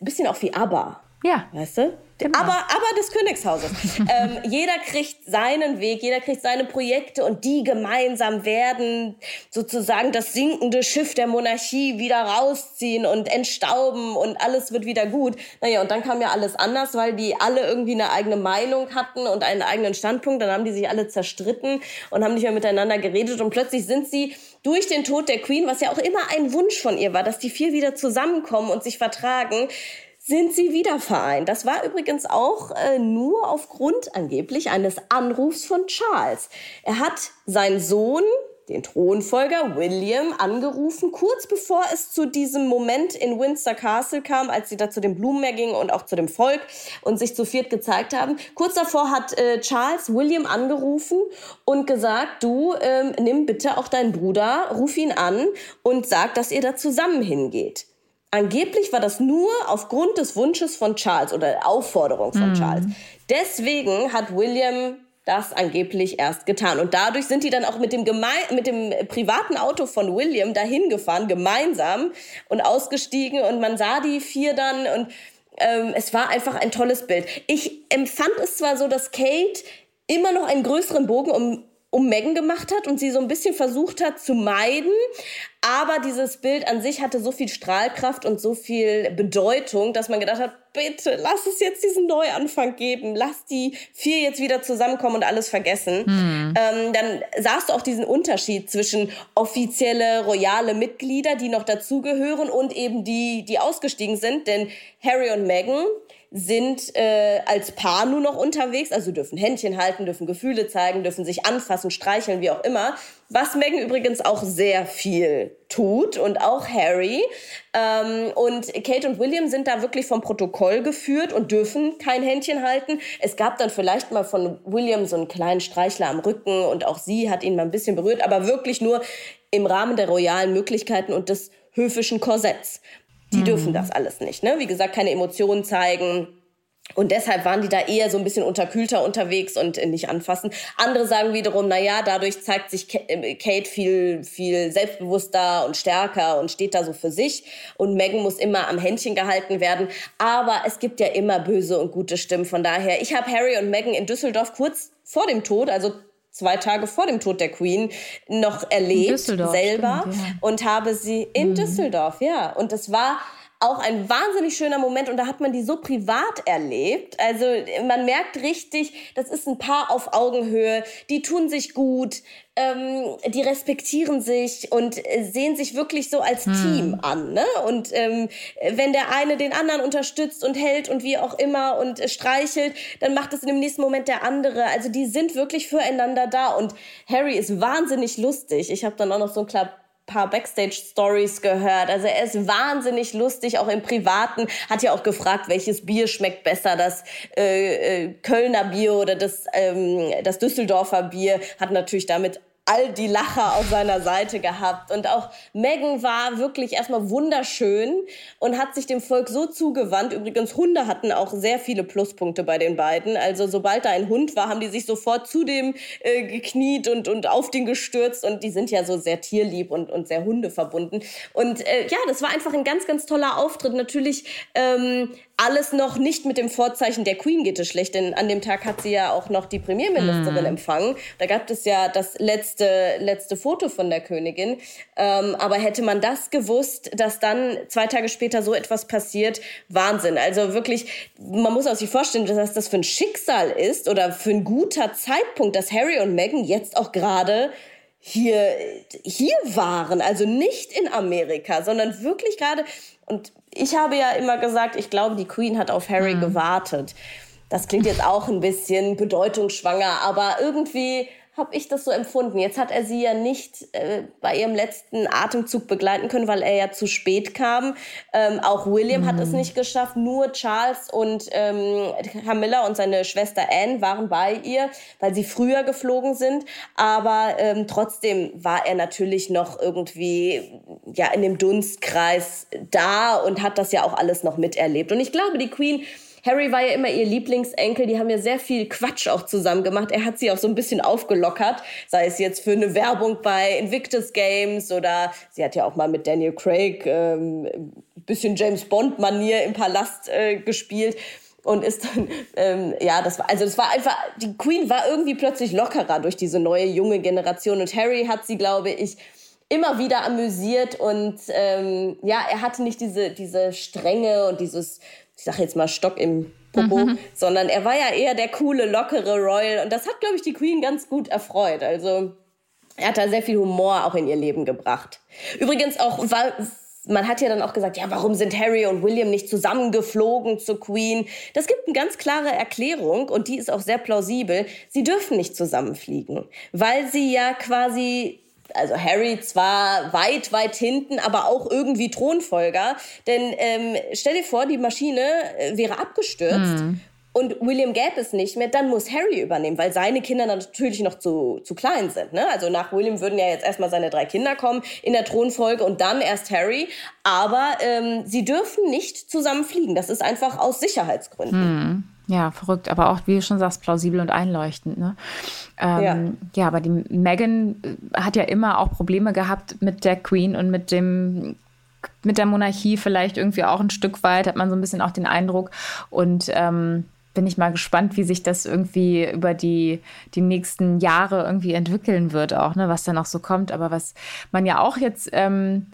bisschen auch wie ABBA. Ja. Weißt du? Genau. Aber, aber des Königshauses. [laughs] ähm, jeder kriegt seinen Weg, jeder kriegt seine Projekte und die gemeinsam werden sozusagen das sinkende Schiff der Monarchie wieder rausziehen und entstauben und alles wird wieder gut. Naja, und dann kam ja alles anders, weil die alle irgendwie eine eigene Meinung hatten und einen eigenen Standpunkt. Dann haben die sich alle zerstritten und haben nicht mehr miteinander geredet und plötzlich sind sie durch den Tod der Queen, was ja auch immer ein Wunsch von ihr war, dass die vier wieder zusammenkommen und sich vertragen, sind sie wieder vereint. Das war übrigens auch äh, nur aufgrund angeblich eines Anrufs von Charles. Er hat seinen Sohn, den Thronfolger William, angerufen, kurz bevor es zu diesem Moment in Windsor Castle kam, als sie da zu den Blumenmeer gingen und auch zu dem Volk und sich zu viert gezeigt haben. Kurz davor hat äh, Charles William angerufen und gesagt, du ähm, nimm bitte auch deinen Bruder, ruf ihn an und sag, dass ihr da zusammen hingeht. Angeblich war das nur aufgrund des Wunsches von Charles oder der Aufforderung von mm. Charles. Deswegen hat William das angeblich erst getan. Und dadurch sind die dann auch mit dem, Geme mit dem privaten Auto von William dahin gefahren, gemeinsam und ausgestiegen. Und man sah die vier dann und ähm, es war einfach ein tolles Bild. Ich empfand es zwar so, dass Kate immer noch einen größeren Bogen um um Megan gemacht hat und sie so ein bisschen versucht hat zu meiden. Aber dieses Bild an sich hatte so viel Strahlkraft und so viel Bedeutung, dass man gedacht hat, bitte lass es jetzt diesen Neuanfang geben. Lass die vier jetzt wieder zusammenkommen und alles vergessen. Hm. Ähm, dann sahst du auch diesen Unterschied zwischen offizielle, royale Mitglieder, die noch dazugehören und eben die, die ausgestiegen sind. Denn Harry und Meghan sind äh, als Paar nur noch unterwegs, also dürfen Händchen halten, dürfen Gefühle zeigen, dürfen sich anfassen, streicheln, wie auch immer. Was Megan übrigens auch sehr viel tut und auch Harry. Ähm, und Kate und William sind da wirklich vom Protokoll geführt und dürfen kein Händchen halten. Es gab dann vielleicht mal von William so einen kleinen Streichler am Rücken und auch sie hat ihn mal ein bisschen berührt, aber wirklich nur im Rahmen der royalen Möglichkeiten und des höfischen Korsetts. Die mhm. dürfen das alles nicht. Ne? Wie gesagt, keine Emotionen zeigen. Und deshalb waren die da eher so ein bisschen unterkühlter unterwegs und nicht anfassen. Andere sagen wiederum, na ja, dadurch zeigt sich äh, Kate viel, viel selbstbewusster und stärker und steht da so für sich. Und Megan muss immer am Händchen gehalten werden. Aber es gibt ja immer böse und gute Stimmen. Von daher, ich habe Harry und Megan in Düsseldorf kurz vor dem Tod, also zwei Tage vor dem Tod der Queen noch erlebt selber stimmt, ja. und habe sie in mhm. Düsseldorf, ja. Und das war auch ein wahnsinnig schöner Moment und da hat man die so privat erlebt. Also man merkt richtig, das ist ein Paar auf Augenhöhe, die tun sich gut, ähm, die respektieren sich und sehen sich wirklich so als hm. Team an. Ne? Und ähm, wenn der eine den anderen unterstützt und hält und wie auch immer und streichelt, dann macht es in dem nächsten Moment der andere. Also die sind wirklich füreinander da und Harry ist wahnsinnig lustig. Ich habe dann auch noch so ein kleines paar Backstage-Stories gehört. Also er ist wahnsinnig lustig, auch im Privaten. Hat ja auch gefragt, welches Bier schmeckt besser, das äh, äh, Kölner Bier oder das, ähm, das Düsseldorfer Bier. Hat natürlich damit all die Lacher auf seiner Seite gehabt. Und auch Megan war wirklich erstmal wunderschön und hat sich dem Volk so zugewandt. Übrigens, Hunde hatten auch sehr viele Pluspunkte bei den beiden. Also sobald da ein Hund war, haben die sich sofort zu dem äh, gekniet und, und auf den gestürzt. Und die sind ja so sehr tierlieb und, und sehr hundeverbunden. Und äh, ja, das war einfach ein ganz, ganz toller Auftritt. Natürlich ähm, alles noch nicht mit dem Vorzeichen der Queen geht es schlecht, denn an dem Tag hat sie ja auch noch die Premierministerin mm. empfangen. Da gab es ja das letzte, letzte Foto von der Königin. Ähm, aber hätte man das gewusst, dass dann zwei Tage später so etwas passiert, Wahnsinn. Also wirklich, man muss auch sich vorstellen, dass das für ein Schicksal ist oder für ein guter Zeitpunkt, dass Harry und Meghan jetzt auch gerade hier, hier waren, also nicht in Amerika, sondern wirklich gerade, und ich habe ja immer gesagt, ich glaube, die Queen hat auf Harry mhm. gewartet. Das klingt jetzt auch ein bisschen bedeutungsschwanger, aber irgendwie habe ich das so empfunden. Jetzt hat er sie ja nicht äh, bei ihrem letzten Atemzug begleiten können, weil er ja zu spät kam. Ähm, auch William mhm. hat es mhm. nicht geschafft. Nur Charles und ähm, Camilla und seine Schwester Anne waren bei ihr, weil sie früher geflogen sind. Aber ähm, trotzdem war er natürlich noch irgendwie ja in dem Dunstkreis da und hat das ja auch alles noch miterlebt. Und ich glaube, die Queen Harry war ja immer ihr Lieblingsenkel. Die haben ja sehr viel Quatsch auch zusammen gemacht. Er hat sie auch so ein bisschen aufgelockert, sei es jetzt für eine Werbung bei Invictus Games oder sie hat ja auch mal mit Daniel Craig ähm, bisschen James Bond-Manier im Palast äh, gespielt und ist dann ähm, ja das war also das war einfach die Queen war irgendwie plötzlich lockerer durch diese neue junge Generation und Harry hat sie glaube ich immer wieder amüsiert und ähm, ja er hatte nicht diese diese Strenge und dieses ich sag jetzt mal Stock im Popo, mhm. sondern er war ja eher der coole, lockere Royal. Und das hat, glaube ich, die Queen ganz gut erfreut. Also er hat da sehr viel Humor auch in ihr Leben gebracht. Übrigens auch, weil man hat ja dann auch gesagt, ja, warum sind Harry und William nicht zusammengeflogen zur Queen? Das gibt eine ganz klare Erklärung und die ist auch sehr plausibel. Sie dürfen nicht zusammenfliegen, weil sie ja quasi also Harry zwar weit, weit hinten, aber auch irgendwie Thronfolger. Denn ähm, stell dir vor, die Maschine äh, wäre abgestürzt. Mhm. Und William gäbe es nicht mehr, dann muss Harry übernehmen, weil seine Kinder natürlich noch zu, zu klein sind. Ne? Also nach William würden ja jetzt erstmal seine drei Kinder kommen in der Thronfolge und dann erst Harry. Aber ähm, sie dürfen nicht zusammen fliegen. Das ist einfach aus Sicherheitsgründen. Mhm. Ja, verrückt, aber auch, wie du schon sagst, plausibel und einleuchtend. Ne? Ähm, ja. ja, aber die Meghan äh, hat ja immer auch Probleme gehabt mit der Queen und mit dem mit der Monarchie vielleicht irgendwie auch ein Stück weit, hat man so ein bisschen auch den Eindruck. Und ähm, bin ich mal gespannt, wie sich das irgendwie über die, die nächsten Jahre irgendwie entwickeln wird, auch, ne, was da noch so kommt. Aber was man ja auch jetzt ähm,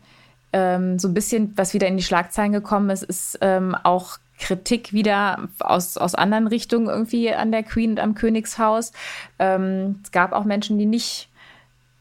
ähm, so ein bisschen, was wieder in die Schlagzeilen gekommen ist, ist ähm, auch Kritik wieder aus, aus anderen Richtungen irgendwie an der Queen und am Königshaus. Ähm, es gab auch Menschen, die nicht,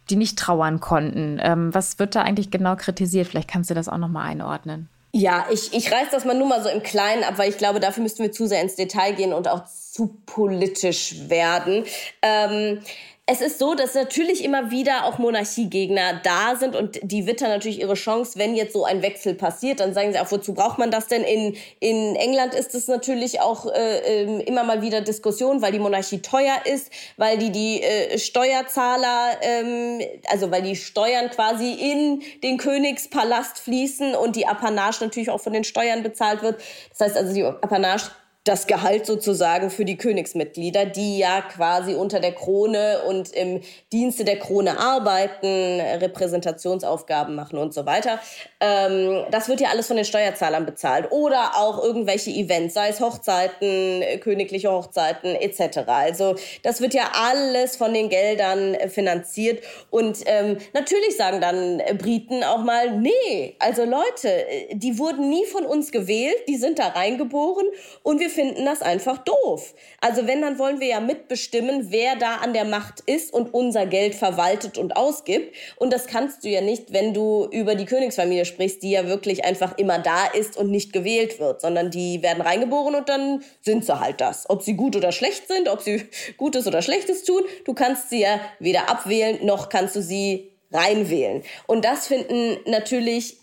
die nicht trauern konnten. Ähm, was wird da eigentlich genau kritisiert? Vielleicht kannst du das auch nochmal einordnen. Ja, ich, ich reiß das mal nur mal so im Kleinen ab, weil ich glaube, dafür müssten wir zu sehr ins Detail gehen und auch zu politisch werden. Ähm, es ist so, dass natürlich immer wieder auch Monarchiegegner da sind und die wittern natürlich ihre Chance, wenn jetzt so ein Wechsel passiert, dann sagen sie auch, wozu braucht man das denn? In, in England ist es natürlich auch äh, ähm, immer mal wieder Diskussion, weil die Monarchie teuer ist, weil die die äh, Steuerzahler, ähm, also weil die Steuern quasi in den Königspalast fließen und die Apanage natürlich auch von den Steuern bezahlt wird. Das heißt also, die Apanage das Gehalt sozusagen für die Königsmitglieder, die ja quasi unter der Krone und im Dienste der Krone arbeiten, Repräsentationsaufgaben machen und so weiter. Ähm, das wird ja alles von den Steuerzahlern bezahlt. Oder auch irgendwelche Events, sei es Hochzeiten, königliche Hochzeiten etc. Also das wird ja alles von den Geldern finanziert. Und ähm, natürlich sagen dann Briten auch mal, nee, also Leute, die wurden nie von uns gewählt, die sind da reingeboren und wir finden das einfach doof. Also wenn, dann wollen wir ja mitbestimmen, wer da an der Macht ist und unser Geld verwaltet und ausgibt. Und das kannst du ja nicht, wenn du über die Königsfamilie sprichst, die ja wirklich einfach immer da ist und nicht gewählt wird, sondern die werden reingeboren und dann sind sie halt das. Ob sie gut oder schlecht sind, ob sie [laughs] Gutes oder Schlechtes tun, du kannst sie ja weder abwählen, noch kannst du sie reinwählen. Und das finden natürlich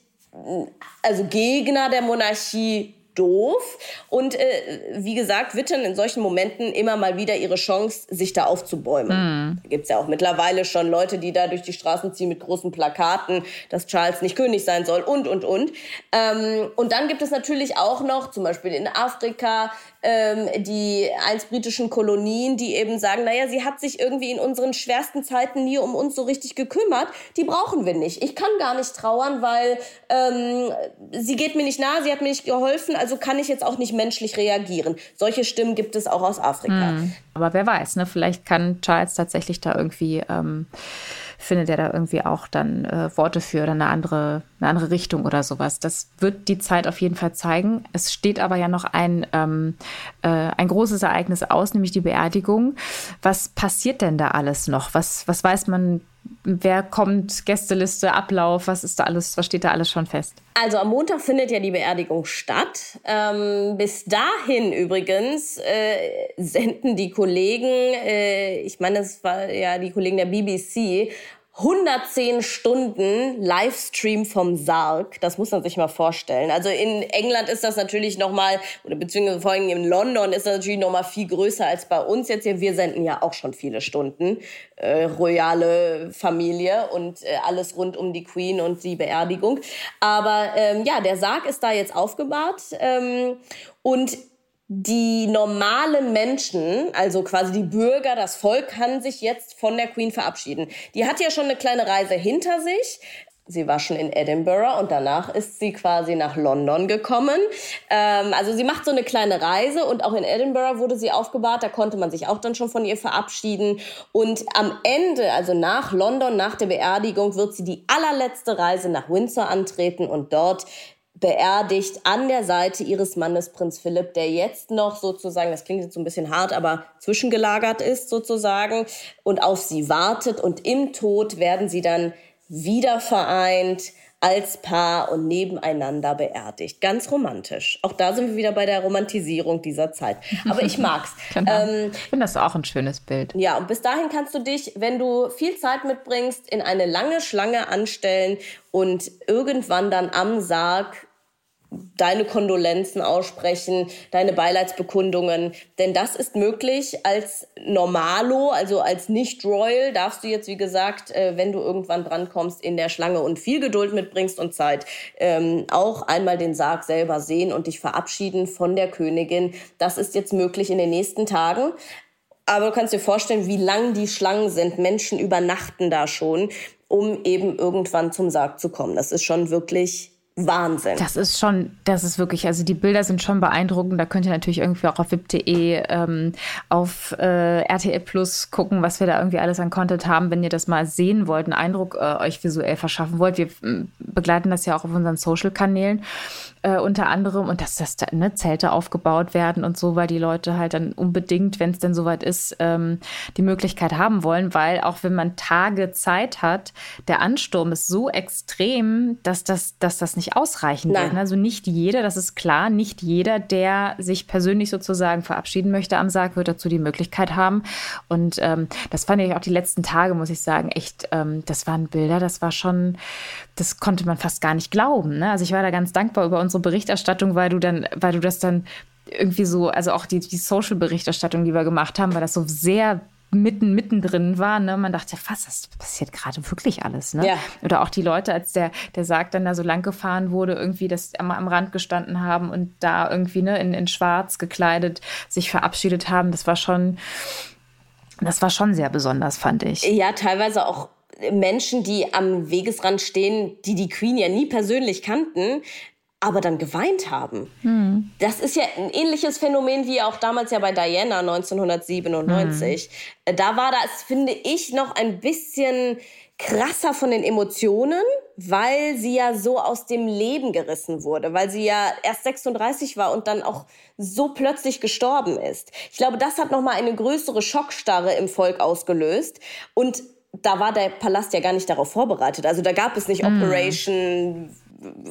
also Gegner der Monarchie doof. Und äh, wie gesagt, wittern in solchen Momenten immer mal wieder ihre Chance, sich da aufzubäumen. Mhm. Da gibt es ja auch mittlerweile schon Leute, die da durch die Straßen ziehen mit großen Plakaten, dass Charles nicht König sein soll und, und, und. Ähm, und dann gibt es natürlich auch noch, zum Beispiel in Afrika, ähm, die einst britischen Kolonien, die eben sagen, naja, sie hat sich irgendwie in unseren schwersten Zeiten nie um uns so richtig gekümmert. Die brauchen wir nicht. Ich kann gar nicht trauern, weil ähm, sie geht mir nicht nahe, sie hat mir nicht geholfen, also kann ich jetzt auch nicht menschlich reagieren. Solche Stimmen gibt es auch aus Afrika. Hm. Aber wer weiß, ne? Vielleicht kann Charles tatsächlich da irgendwie ähm findet er da irgendwie auch dann äh, Worte für oder eine andere, eine andere Richtung oder sowas. Das wird die Zeit auf jeden Fall zeigen. Es steht aber ja noch ein, ähm, äh, ein großes Ereignis aus, nämlich die Beerdigung. Was passiert denn da alles noch? Was, was weiß man wer kommt, Gästeliste, Ablauf, was ist da alles, was steht da alles schon fest? Also am Montag findet ja die Beerdigung statt. Ähm, bis dahin übrigens äh, senden die Kollegen, äh, ich meine, es war ja die Kollegen der BBC, 110 Stunden Livestream vom Sarg. Das muss man sich mal vorstellen. Also in England ist das natürlich noch mal oder beziehungsweise vor allem in London ist das natürlich noch mal viel größer als bei uns jetzt hier. Wir senden ja auch schon viele Stunden äh, royale Familie und äh, alles rund um die Queen und die Beerdigung. Aber ähm, ja, der Sarg ist da jetzt aufgebahrt ähm, und die normalen Menschen, also quasi die Bürger, das Volk kann sich jetzt von der Queen verabschieden. Die hat ja schon eine kleine Reise hinter sich. Sie war schon in Edinburgh und danach ist sie quasi nach London gekommen. Ähm, also sie macht so eine kleine Reise und auch in Edinburgh wurde sie aufgebahrt. Da konnte man sich auch dann schon von ihr verabschieden. Und am Ende, also nach London, nach der Beerdigung, wird sie die allerletzte Reise nach Windsor antreten und dort beerdigt an der Seite ihres Mannes Prinz Philipp, der jetzt noch sozusagen, das klingt jetzt so ein bisschen hart, aber zwischengelagert ist sozusagen und auf sie wartet. Und im Tod werden sie dann wieder vereint als Paar und nebeneinander beerdigt. Ganz romantisch. Auch da sind wir wieder bei der Romantisierung dieser Zeit. Aber ich mag's. [laughs] genau. ähm, ich finde das auch ein schönes Bild. Ja, und bis dahin kannst du dich, wenn du viel Zeit mitbringst, in eine lange Schlange anstellen und irgendwann dann am Sarg deine Kondolenzen aussprechen, deine Beileidsbekundungen. Denn das ist möglich als Normalo, also als Nicht-Royal, darfst du jetzt, wie gesagt, äh, wenn du irgendwann drankommst, in der Schlange und viel Geduld mitbringst und Zeit, ähm, auch einmal den Sarg selber sehen und dich verabschieden von der Königin. Das ist jetzt möglich in den nächsten Tagen. Aber du kannst dir vorstellen, wie lang die Schlangen sind. Menschen übernachten da schon, um eben irgendwann zum Sarg zu kommen. Das ist schon wirklich Wahnsinn. Das ist schon, das ist wirklich, also die Bilder sind schon beeindruckend. Da könnt ihr natürlich irgendwie auch auf wip.de, ähm, auf äh, RTL Plus gucken, was wir da irgendwie alles an Content haben, wenn ihr das mal sehen wollt, einen Eindruck äh, euch visuell verschaffen wollt. Wir begleiten das ja auch auf unseren Social-Kanälen äh, unter anderem und dass das da, ne, Zelte aufgebaut werden und so, weil die Leute halt dann unbedingt, wenn es denn soweit ist, ähm, die Möglichkeit haben wollen, weil auch wenn man Tage Zeit hat, der Ansturm ist so extrem, dass das, dass das nicht nicht ausreichen Nein. wird. Also nicht jeder, das ist klar, nicht jeder, der sich persönlich sozusagen verabschieden möchte am Sarg, wird dazu die Möglichkeit haben. Und ähm, das fand ich auch die letzten Tage, muss ich sagen, echt, ähm, das waren Bilder, das war schon, das konnte man fast gar nicht glauben. Ne? Also ich war da ganz dankbar über unsere Berichterstattung, weil du dann, weil du das dann irgendwie so, also auch die, die Social-Berichterstattung, die wir gemacht haben, war das so sehr mitten, mittendrin war. Ne? Man dachte, was, das passiert gerade wirklich alles. Ne? Ja. Oder auch die Leute, als der, der Sarg dann da so lang gefahren wurde, irgendwie das am, am Rand gestanden haben und da irgendwie ne, in, in schwarz gekleidet sich verabschiedet haben. Das war schon, das war schon sehr besonders, fand ich. Ja, teilweise auch Menschen, die am Wegesrand stehen, die die Queen ja nie persönlich kannten, aber dann geweint haben. Hm. Das ist ja ein ähnliches Phänomen wie auch damals ja bei Diana 1997. Hm. Da war das, finde ich, noch ein bisschen krasser von den Emotionen, weil sie ja so aus dem Leben gerissen wurde, weil sie ja erst 36 war und dann auch so plötzlich gestorben ist. Ich glaube, das hat noch mal eine größere Schockstarre im Volk ausgelöst und da war der Palast ja gar nicht darauf vorbereitet. Also da gab es nicht mm.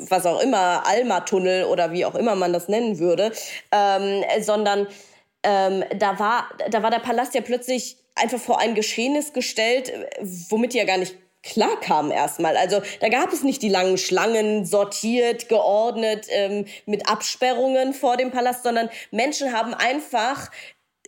Was auch immer, Alma-Tunnel oder wie auch immer man das nennen würde, ähm, sondern ähm, da, war, da war der Palast ja plötzlich einfach vor ein Geschehnis gestellt, womit die ja gar nicht klar kam erstmal. Also da gab es nicht die langen Schlangen sortiert, geordnet, ähm, mit Absperrungen vor dem Palast, sondern Menschen haben einfach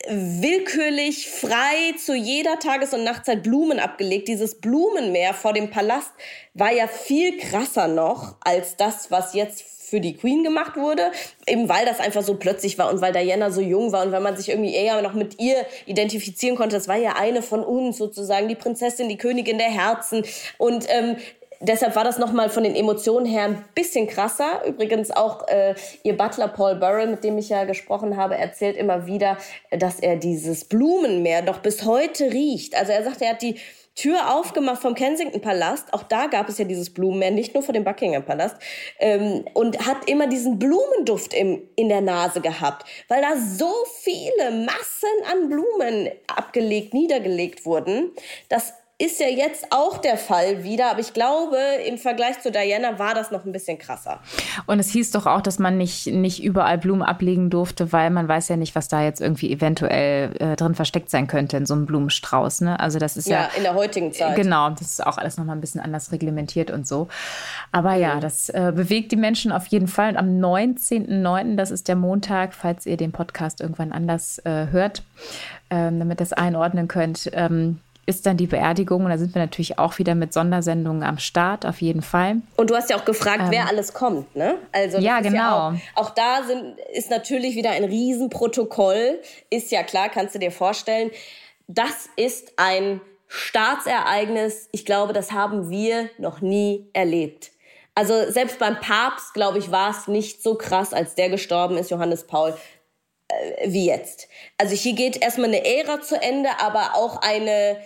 willkürlich frei zu jeder Tages- und Nachtzeit Blumen abgelegt. Dieses Blumenmeer vor dem Palast war ja viel krasser noch als das, was jetzt für die Queen gemacht wurde, eben weil das einfach so plötzlich war und weil Diana so jung war und weil man sich irgendwie eher noch mit ihr identifizieren konnte. Das war ja eine von uns sozusagen, die Prinzessin, die Königin der Herzen. Und ähm, deshalb war das nochmal von den Emotionen her ein bisschen krasser. Übrigens auch äh, ihr Butler Paul Burrell, mit dem ich ja gesprochen habe, erzählt immer wieder, dass er dieses Blumenmeer doch bis heute riecht. Also er sagt, er hat die Tür aufgemacht vom Kensington Palast. Auch da gab es ja dieses Blumenmeer, nicht nur vor dem Buckingham Palast. Ähm, und hat immer diesen Blumenduft im, in der Nase gehabt, weil da so viele Massen an Blumen abgelegt, niedergelegt wurden, dass ist ja jetzt auch der Fall wieder, aber ich glaube, im Vergleich zu Diana war das noch ein bisschen krasser. Und es hieß doch auch, dass man nicht, nicht überall Blumen ablegen durfte, weil man weiß ja nicht, was da jetzt irgendwie eventuell äh, drin versteckt sein könnte in so einem Blumenstrauß. Ne? Also das ist ja, ja in der heutigen Zeit. Genau, das ist auch alles nochmal ein bisschen anders reglementiert und so. Aber ja, das äh, bewegt die Menschen auf jeden Fall. Und am 19.09., das ist der Montag, falls ihr den Podcast irgendwann anders äh, hört, ähm, damit ihr das einordnen könnt, ähm, ist dann die Beerdigung und da sind wir natürlich auch wieder mit Sondersendungen am Start, auf jeden Fall. Und du hast ja auch gefragt, ähm, wer alles kommt, ne? Also ja, genau. Ja auch, auch, da sind, ist natürlich wieder ein Riesenprotokoll, ist ja klar, kannst du dir vorstellen. Das ist ein Staatsereignis, ich glaube, das haben wir noch nie erlebt. Also selbst beim Papst, glaube ich, war es nicht so krass, als der gestorben ist, Johannes Paul, wie jetzt. Also hier geht erstmal eine Ära zu Ende, aber auch eine,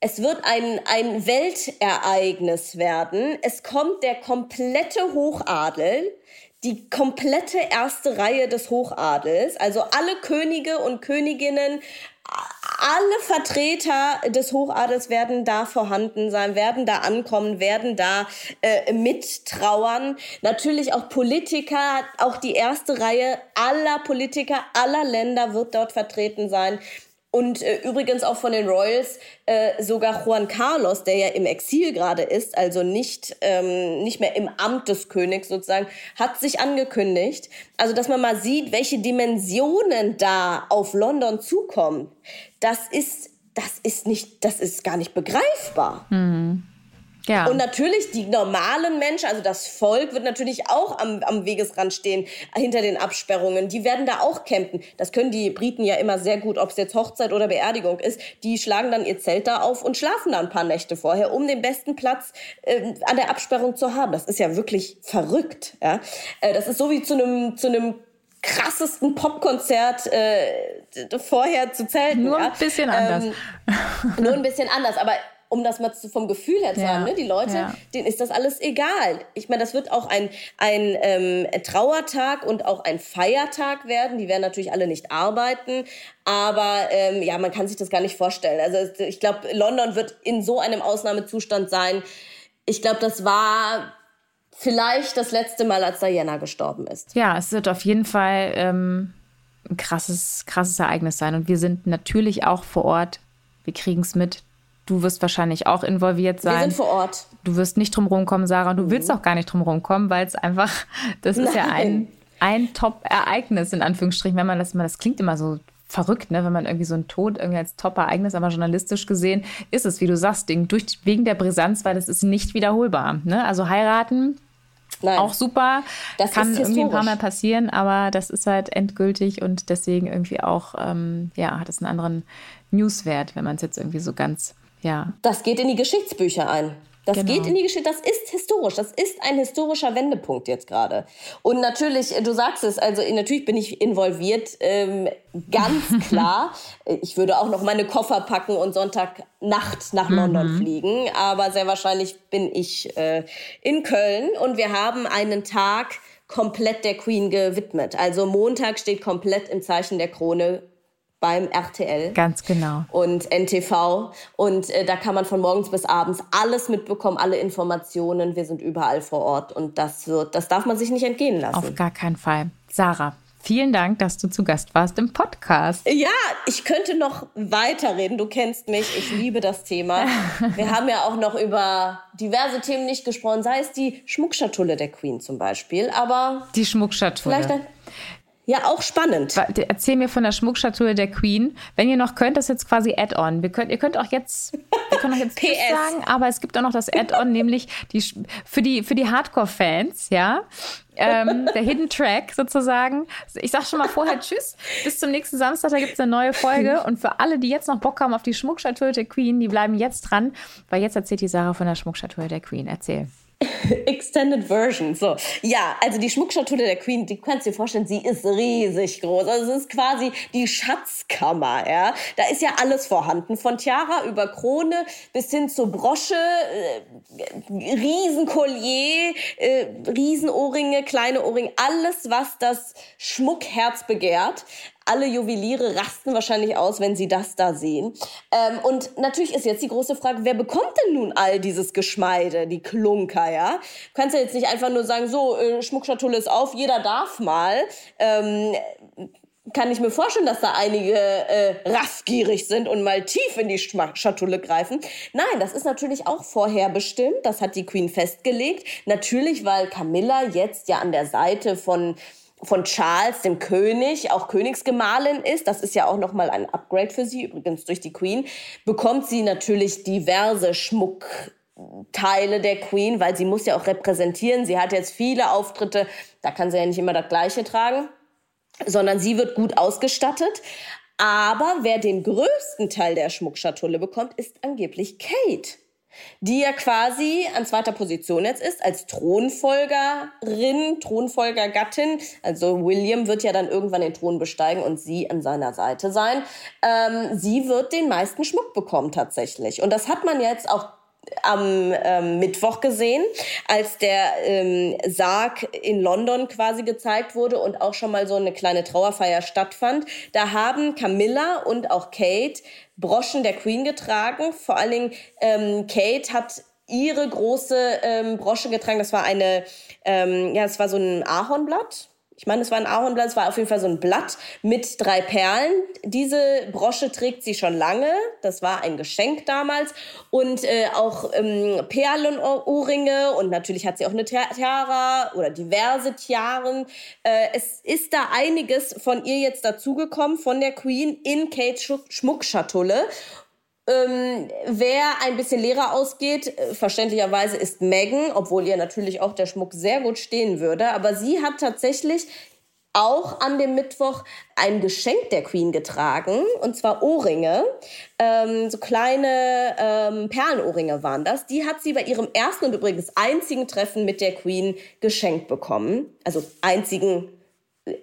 es wird ein, ein Weltereignis werden. Es kommt der komplette Hochadel, die komplette erste Reihe des Hochadels, also alle Könige und Königinnen, alle Vertreter des Hochadels werden da vorhanden sein, werden da ankommen, werden da äh, mittrauern. Natürlich auch Politiker, auch die erste Reihe aller Politiker aller Länder wird dort vertreten sein. Und äh, übrigens auch von den Royals äh, sogar Juan Carlos, der ja im Exil gerade ist, also nicht, ähm, nicht mehr im Amt des Königs sozusagen, hat sich angekündigt. Also, dass man mal sieht, welche Dimensionen da auf London zukommen. Das ist, das ist nicht, das ist gar nicht begreifbar. Mhm. Ja. Und natürlich die normalen Menschen, also das Volk wird natürlich auch am, am Wegesrand stehen, hinter den Absperrungen. Die werden da auch campen. Das können die Briten ja immer sehr gut, ob es jetzt Hochzeit oder Beerdigung ist. Die schlagen dann ihr Zelt da auf und schlafen da ein paar Nächte vorher, um den besten Platz äh, an der Absperrung zu haben. Das ist ja wirklich verrückt. Ja? Äh, das ist so wie zu einem zu einem krassesten Popkonzert äh, vorher zu zelten. Nur ein bisschen anders. Ähm, nur ein bisschen anders, aber um das mal vom Gefühl her zu ja. haben, ne? die Leute, ja. denen ist das alles egal. Ich meine, das wird auch ein, ein ähm, Trauertag und auch ein Feiertag werden. Die werden natürlich alle nicht arbeiten, aber ähm, ja, man kann sich das gar nicht vorstellen. Also ich glaube, London wird in so einem Ausnahmezustand sein. Ich glaube, das war vielleicht das letzte Mal, als Diana gestorben ist. Ja, es wird auf jeden Fall ähm, ein krasses, krasses Ereignis sein. Und wir sind natürlich auch vor Ort. Wir kriegen es mit. Du wirst wahrscheinlich auch involviert sein. Wir sind vor Ort. Du wirst nicht drum rumkommen, Sarah. Und du mhm. willst auch gar nicht drum rumkommen, weil es einfach, [laughs] das Nein. ist ja ein, ein Top-Ereignis, in Anführungsstrichen, wenn man das mal, das klingt immer so verrückt, ne? wenn man irgendwie so einen Tod irgendwie als Top-Ereignis, aber journalistisch gesehen ist es, wie du sagst, Ding, durch, wegen der Brisanz, weil das ist nicht wiederholbar. Ne? Also heiraten, Nein. auch super, das kann irgendwie ein paar Mal passieren, aber das ist halt endgültig und deswegen irgendwie auch, ähm, ja, hat es einen anderen Newswert, wenn man es jetzt irgendwie so ganz ja. Das geht in die Geschichtsbücher ein. Das genau. geht in die Geschichte, das ist historisch, das ist ein historischer Wendepunkt jetzt gerade. Und natürlich, du sagst es, also natürlich bin ich involviert, ähm, ganz [laughs] klar. ich würde auch noch meine Koffer packen und Sonntagnacht nach London mhm. fliegen, aber sehr wahrscheinlich bin ich äh, in Köln und wir haben einen Tag komplett der Queen gewidmet. Also Montag steht komplett im Zeichen der Krone beim RTL. Ganz genau. Und NTV. Und äh, da kann man von morgens bis abends alles mitbekommen, alle Informationen. Wir sind überall vor Ort und das wird, das darf man sich nicht entgehen lassen. Auf gar keinen Fall. Sarah, vielen Dank, dass du zu Gast warst im Podcast. Ja, ich könnte noch weiterreden. Du kennst mich. Ich liebe das Thema. [laughs] Wir haben ja auch noch über diverse Themen nicht gesprochen, sei es die Schmuckschatulle der Queen zum Beispiel. Aber die Schmuckschatulle. Vielleicht ein ja, auch spannend. Erzähl mir von der Schmuckstatue der Queen. Wenn ihr noch könnt, das ist jetzt quasi Add-on. Wir könnt, ihr könnt auch jetzt, wir können auch jetzt [laughs] PS sagen, aber es gibt auch noch das Add-on, nämlich die, für die, für die Hardcore-Fans, ja. ähm, der Hidden Track sozusagen. Ich sag schon mal vorher Tschüss. Bis zum nächsten Samstag, da gibt es eine neue Folge. Und für alle, die jetzt noch Bock haben auf die Schmuckstatue der Queen, die bleiben jetzt dran, weil jetzt erzählt die Sarah von der Schmuckstatue der Queen. Erzähl. [laughs] Extended Version. So, ja, also die Schmuckschatulle der Queen, die kannst du dir vorstellen, sie ist riesig groß. Also es ist quasi die Schatzkammer, ja. Da ist ja alles vorhanden, von Tiara über Krone bis hin zur Brosche, äh, Riesenkollier, äh, Riesenohrringe, kleine Ohrringe, alles, was das Schmuckherz begehrt Alle Juweliere rasten wahrscheinlich aus, wenn sie das da sehen. Ähm, und natürlich ist jetzt die große Frage, wer bekommt denn nun all dieses Geschmeide, die Klunker, ja? Du kannst ja jetzt nicht einfach nur sagen, so, äh, Schmuckschatulle ist auf, jeder darf mal. Ähm, kann ich mir vorstellen, dass da einige äh, raffgierig sind und mal tief in die Schatulle greifen. Nein, das ist natürlich auch vorher bestimmt. Das hat die Queen festgelegt. Natürlich, weil Camilla jetzt ja an der Seite von von Charles, dem König, auch Königsgemahlin ist. Das ist ja auch noch mal ein Upgrade für sie, übrigens durch die Queen. Bekommt sie natürlich diverse Schmuckteile der Queen, weil sie muss ja auch repräsentieren. Sie hat jetzt viele Auftritte, da kann sie ja nicht immer das Gleiche tragen sondern sie wird gut ausgestattet. Aber wer den größten Teil der Schmuckschatulle bekommt, ist angeblich Kate, die ja quasi an zweiter Position jetzt ist als Thronfolgerin, Thronfolgergattin. Also William wird ja dann irgendwann den Thron besteigen und sie an seiner Seite sein. Ähm, sie wird den meisten Schmuck bekommen tatsächlich. Und das hat man jetzt auch am ähm, Mittwoch gesehen, als der ähm, Sarg in London quasi gezeigt wurde und auch schon mal so eine kleine Trauerfeier stattfand. Da haben Camilla und auch Kate Broschen der Queen getragen. Vor allen Dingen ähm, Kate hat ihre große ähm, Brosche getragen. Das war eine, ähm, ja, es war so ein Ahornblatt ich meine, es war ein Ahornblatt, es war auf jeden Fall so ein Blatt mit drei Perlen. Diese Brosche trägt sie schon lange. Das war ein Geschenk damals. Und äh, auch ähm, Perlenohrringe und natürlich hat sie auch eine Tiara oder diverse Tiaren. Äh, es ist da einiges von ihr jetzt dazugekommen, von der Queen in Kates Schmuckschatulle. Ähm, wer ein bisschen leerer ausgeht, äh, verständlicherweise ist Megan, obwohl ihr natürlich auch der Schmuck sehr gut stehen würde. Aber sie hat tatsächlich auch an dem Mittwoch ein Geschenk der Queen getragen, und zwar Ohrringe. Ähm, so kleine ähm, Perlenohrringe waren das. Die hat sie bei ihrem ersten und übrigens einzigen Treffen mit der Queen geschenkt bekommen. Also einzigen äh,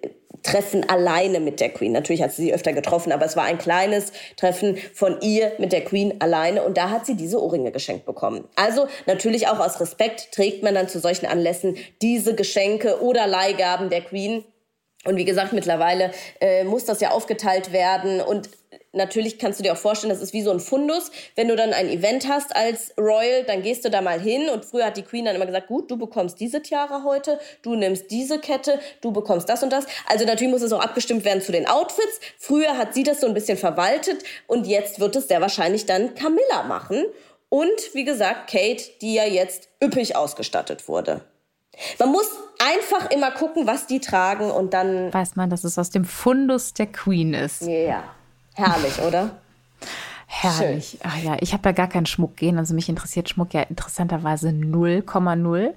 Treffen alleine mit der Queen. Natürlich hat sie sie öfter getroffen, aber es war ein kleines Treffen von ihr mit der Queen alleine und da hat sie diese Ohrringe geschenkt bekommen. Also natürlich auch aus Respekt trägt man dann zu solchen Anlässen diese Geschenke oder Leihgaben der Queen. Und wie gesagt, mittlerweile äh, muss das ja aufgeteilt werden und natürlich kannst du dir auch vorstellen, das ist wie so ein Fundus. Wenn du dann ein Event hast als Royal, dann gehst du da mal hin. Und früher hat die Queen dann immer gesagt, gut, du bekommst diese Tiara heute, du nimmst diese Kette, du bekommst das und das. Also natürlich muss es auch abgestimmt werden zu den Outfits. Früher hat sie das so ein bisschen verwaltet und jetzt wird es sehr wahrscheinlich dann Camilla machen. Und wie gesagt, Kate, die ja jetzt üppig ausgestattet wurde. Man muss einfach immer gucken, was die tragen und dann. Weiß man, dass es aus dem Fundus der Queen ist. Ja. Herrlich, oder? Herrlich. Ach ja, ich habe da gar keinen Schmuck gehen. Also mich interessiert Schmuck ja interessanterweise 0,0.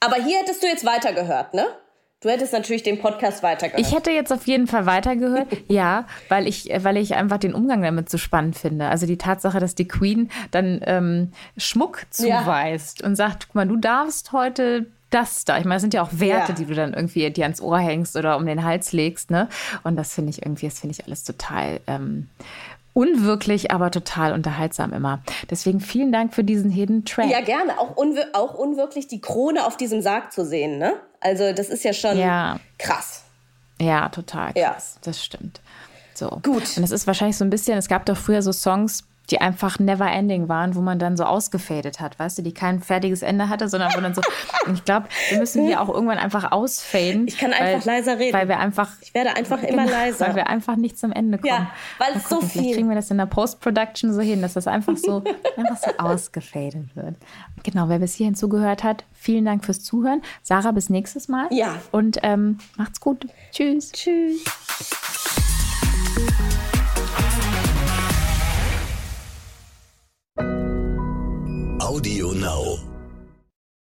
Aber hier hättest du jetzt weitergehört, ne? Du hättest natürlich den Podcast weitergehört. Ich hätte jetzt auf jeden Fall weitergehört, [laughs] ja, weil ich, weil ich einfach den Umgang damit so spannend finde. Also die Tatsache, dass die Queen dann ähm, Schmuck zuweist ja. und sagt, guck mal, du darfst heute das da. Ich meine, das sind ja auch Werte, ja. die du dann irgendwie dir ans Ohr hängst oder um den Hals legst, ne? Und das finde ich irgendwie, das finde ich alles total ähm, unwirklich, aber total unterhaltsam immer. Deswegen vielen Dank für diesen Hidden Track. Ja, gerne. Auch, unwir auch unwirklich die Krone auf diesem Sarg zu sehen, ne? Also, das ist ja schon ja. krass. Ja, total krass. Ja. Das stimmt. So. Gut. Und es ist wahrscheinlich so ein bisschen, es gab doch früher so Songs, die einfach never ending waren, wo man dann so ausgefadet hat, weißt du, die kein fertiges Ende hatte, sondern wo dann so, [laughs] ich glaube, wir müssen hier auch irgendwann einfach ausfaden. Ich kann einfach weil, leiser reden. Weil wir einfach. Ich werde einfach immer genau, leiser. Weil wir einfach nicht zum Ende kommen. Ja, weil es so viel. Vielleicht kriegen wir das in der Post-Production so hin, dass das einfach so, [laughs] einfach so ausgefadet wird. Genau, wer bis hierhin zugehört hat, vielen Dank fürs Zuhören. Sarah, bis nächstes Mal. Ja. Und ähm, macht's gut. Tschüss. Tschüss. Audio Now.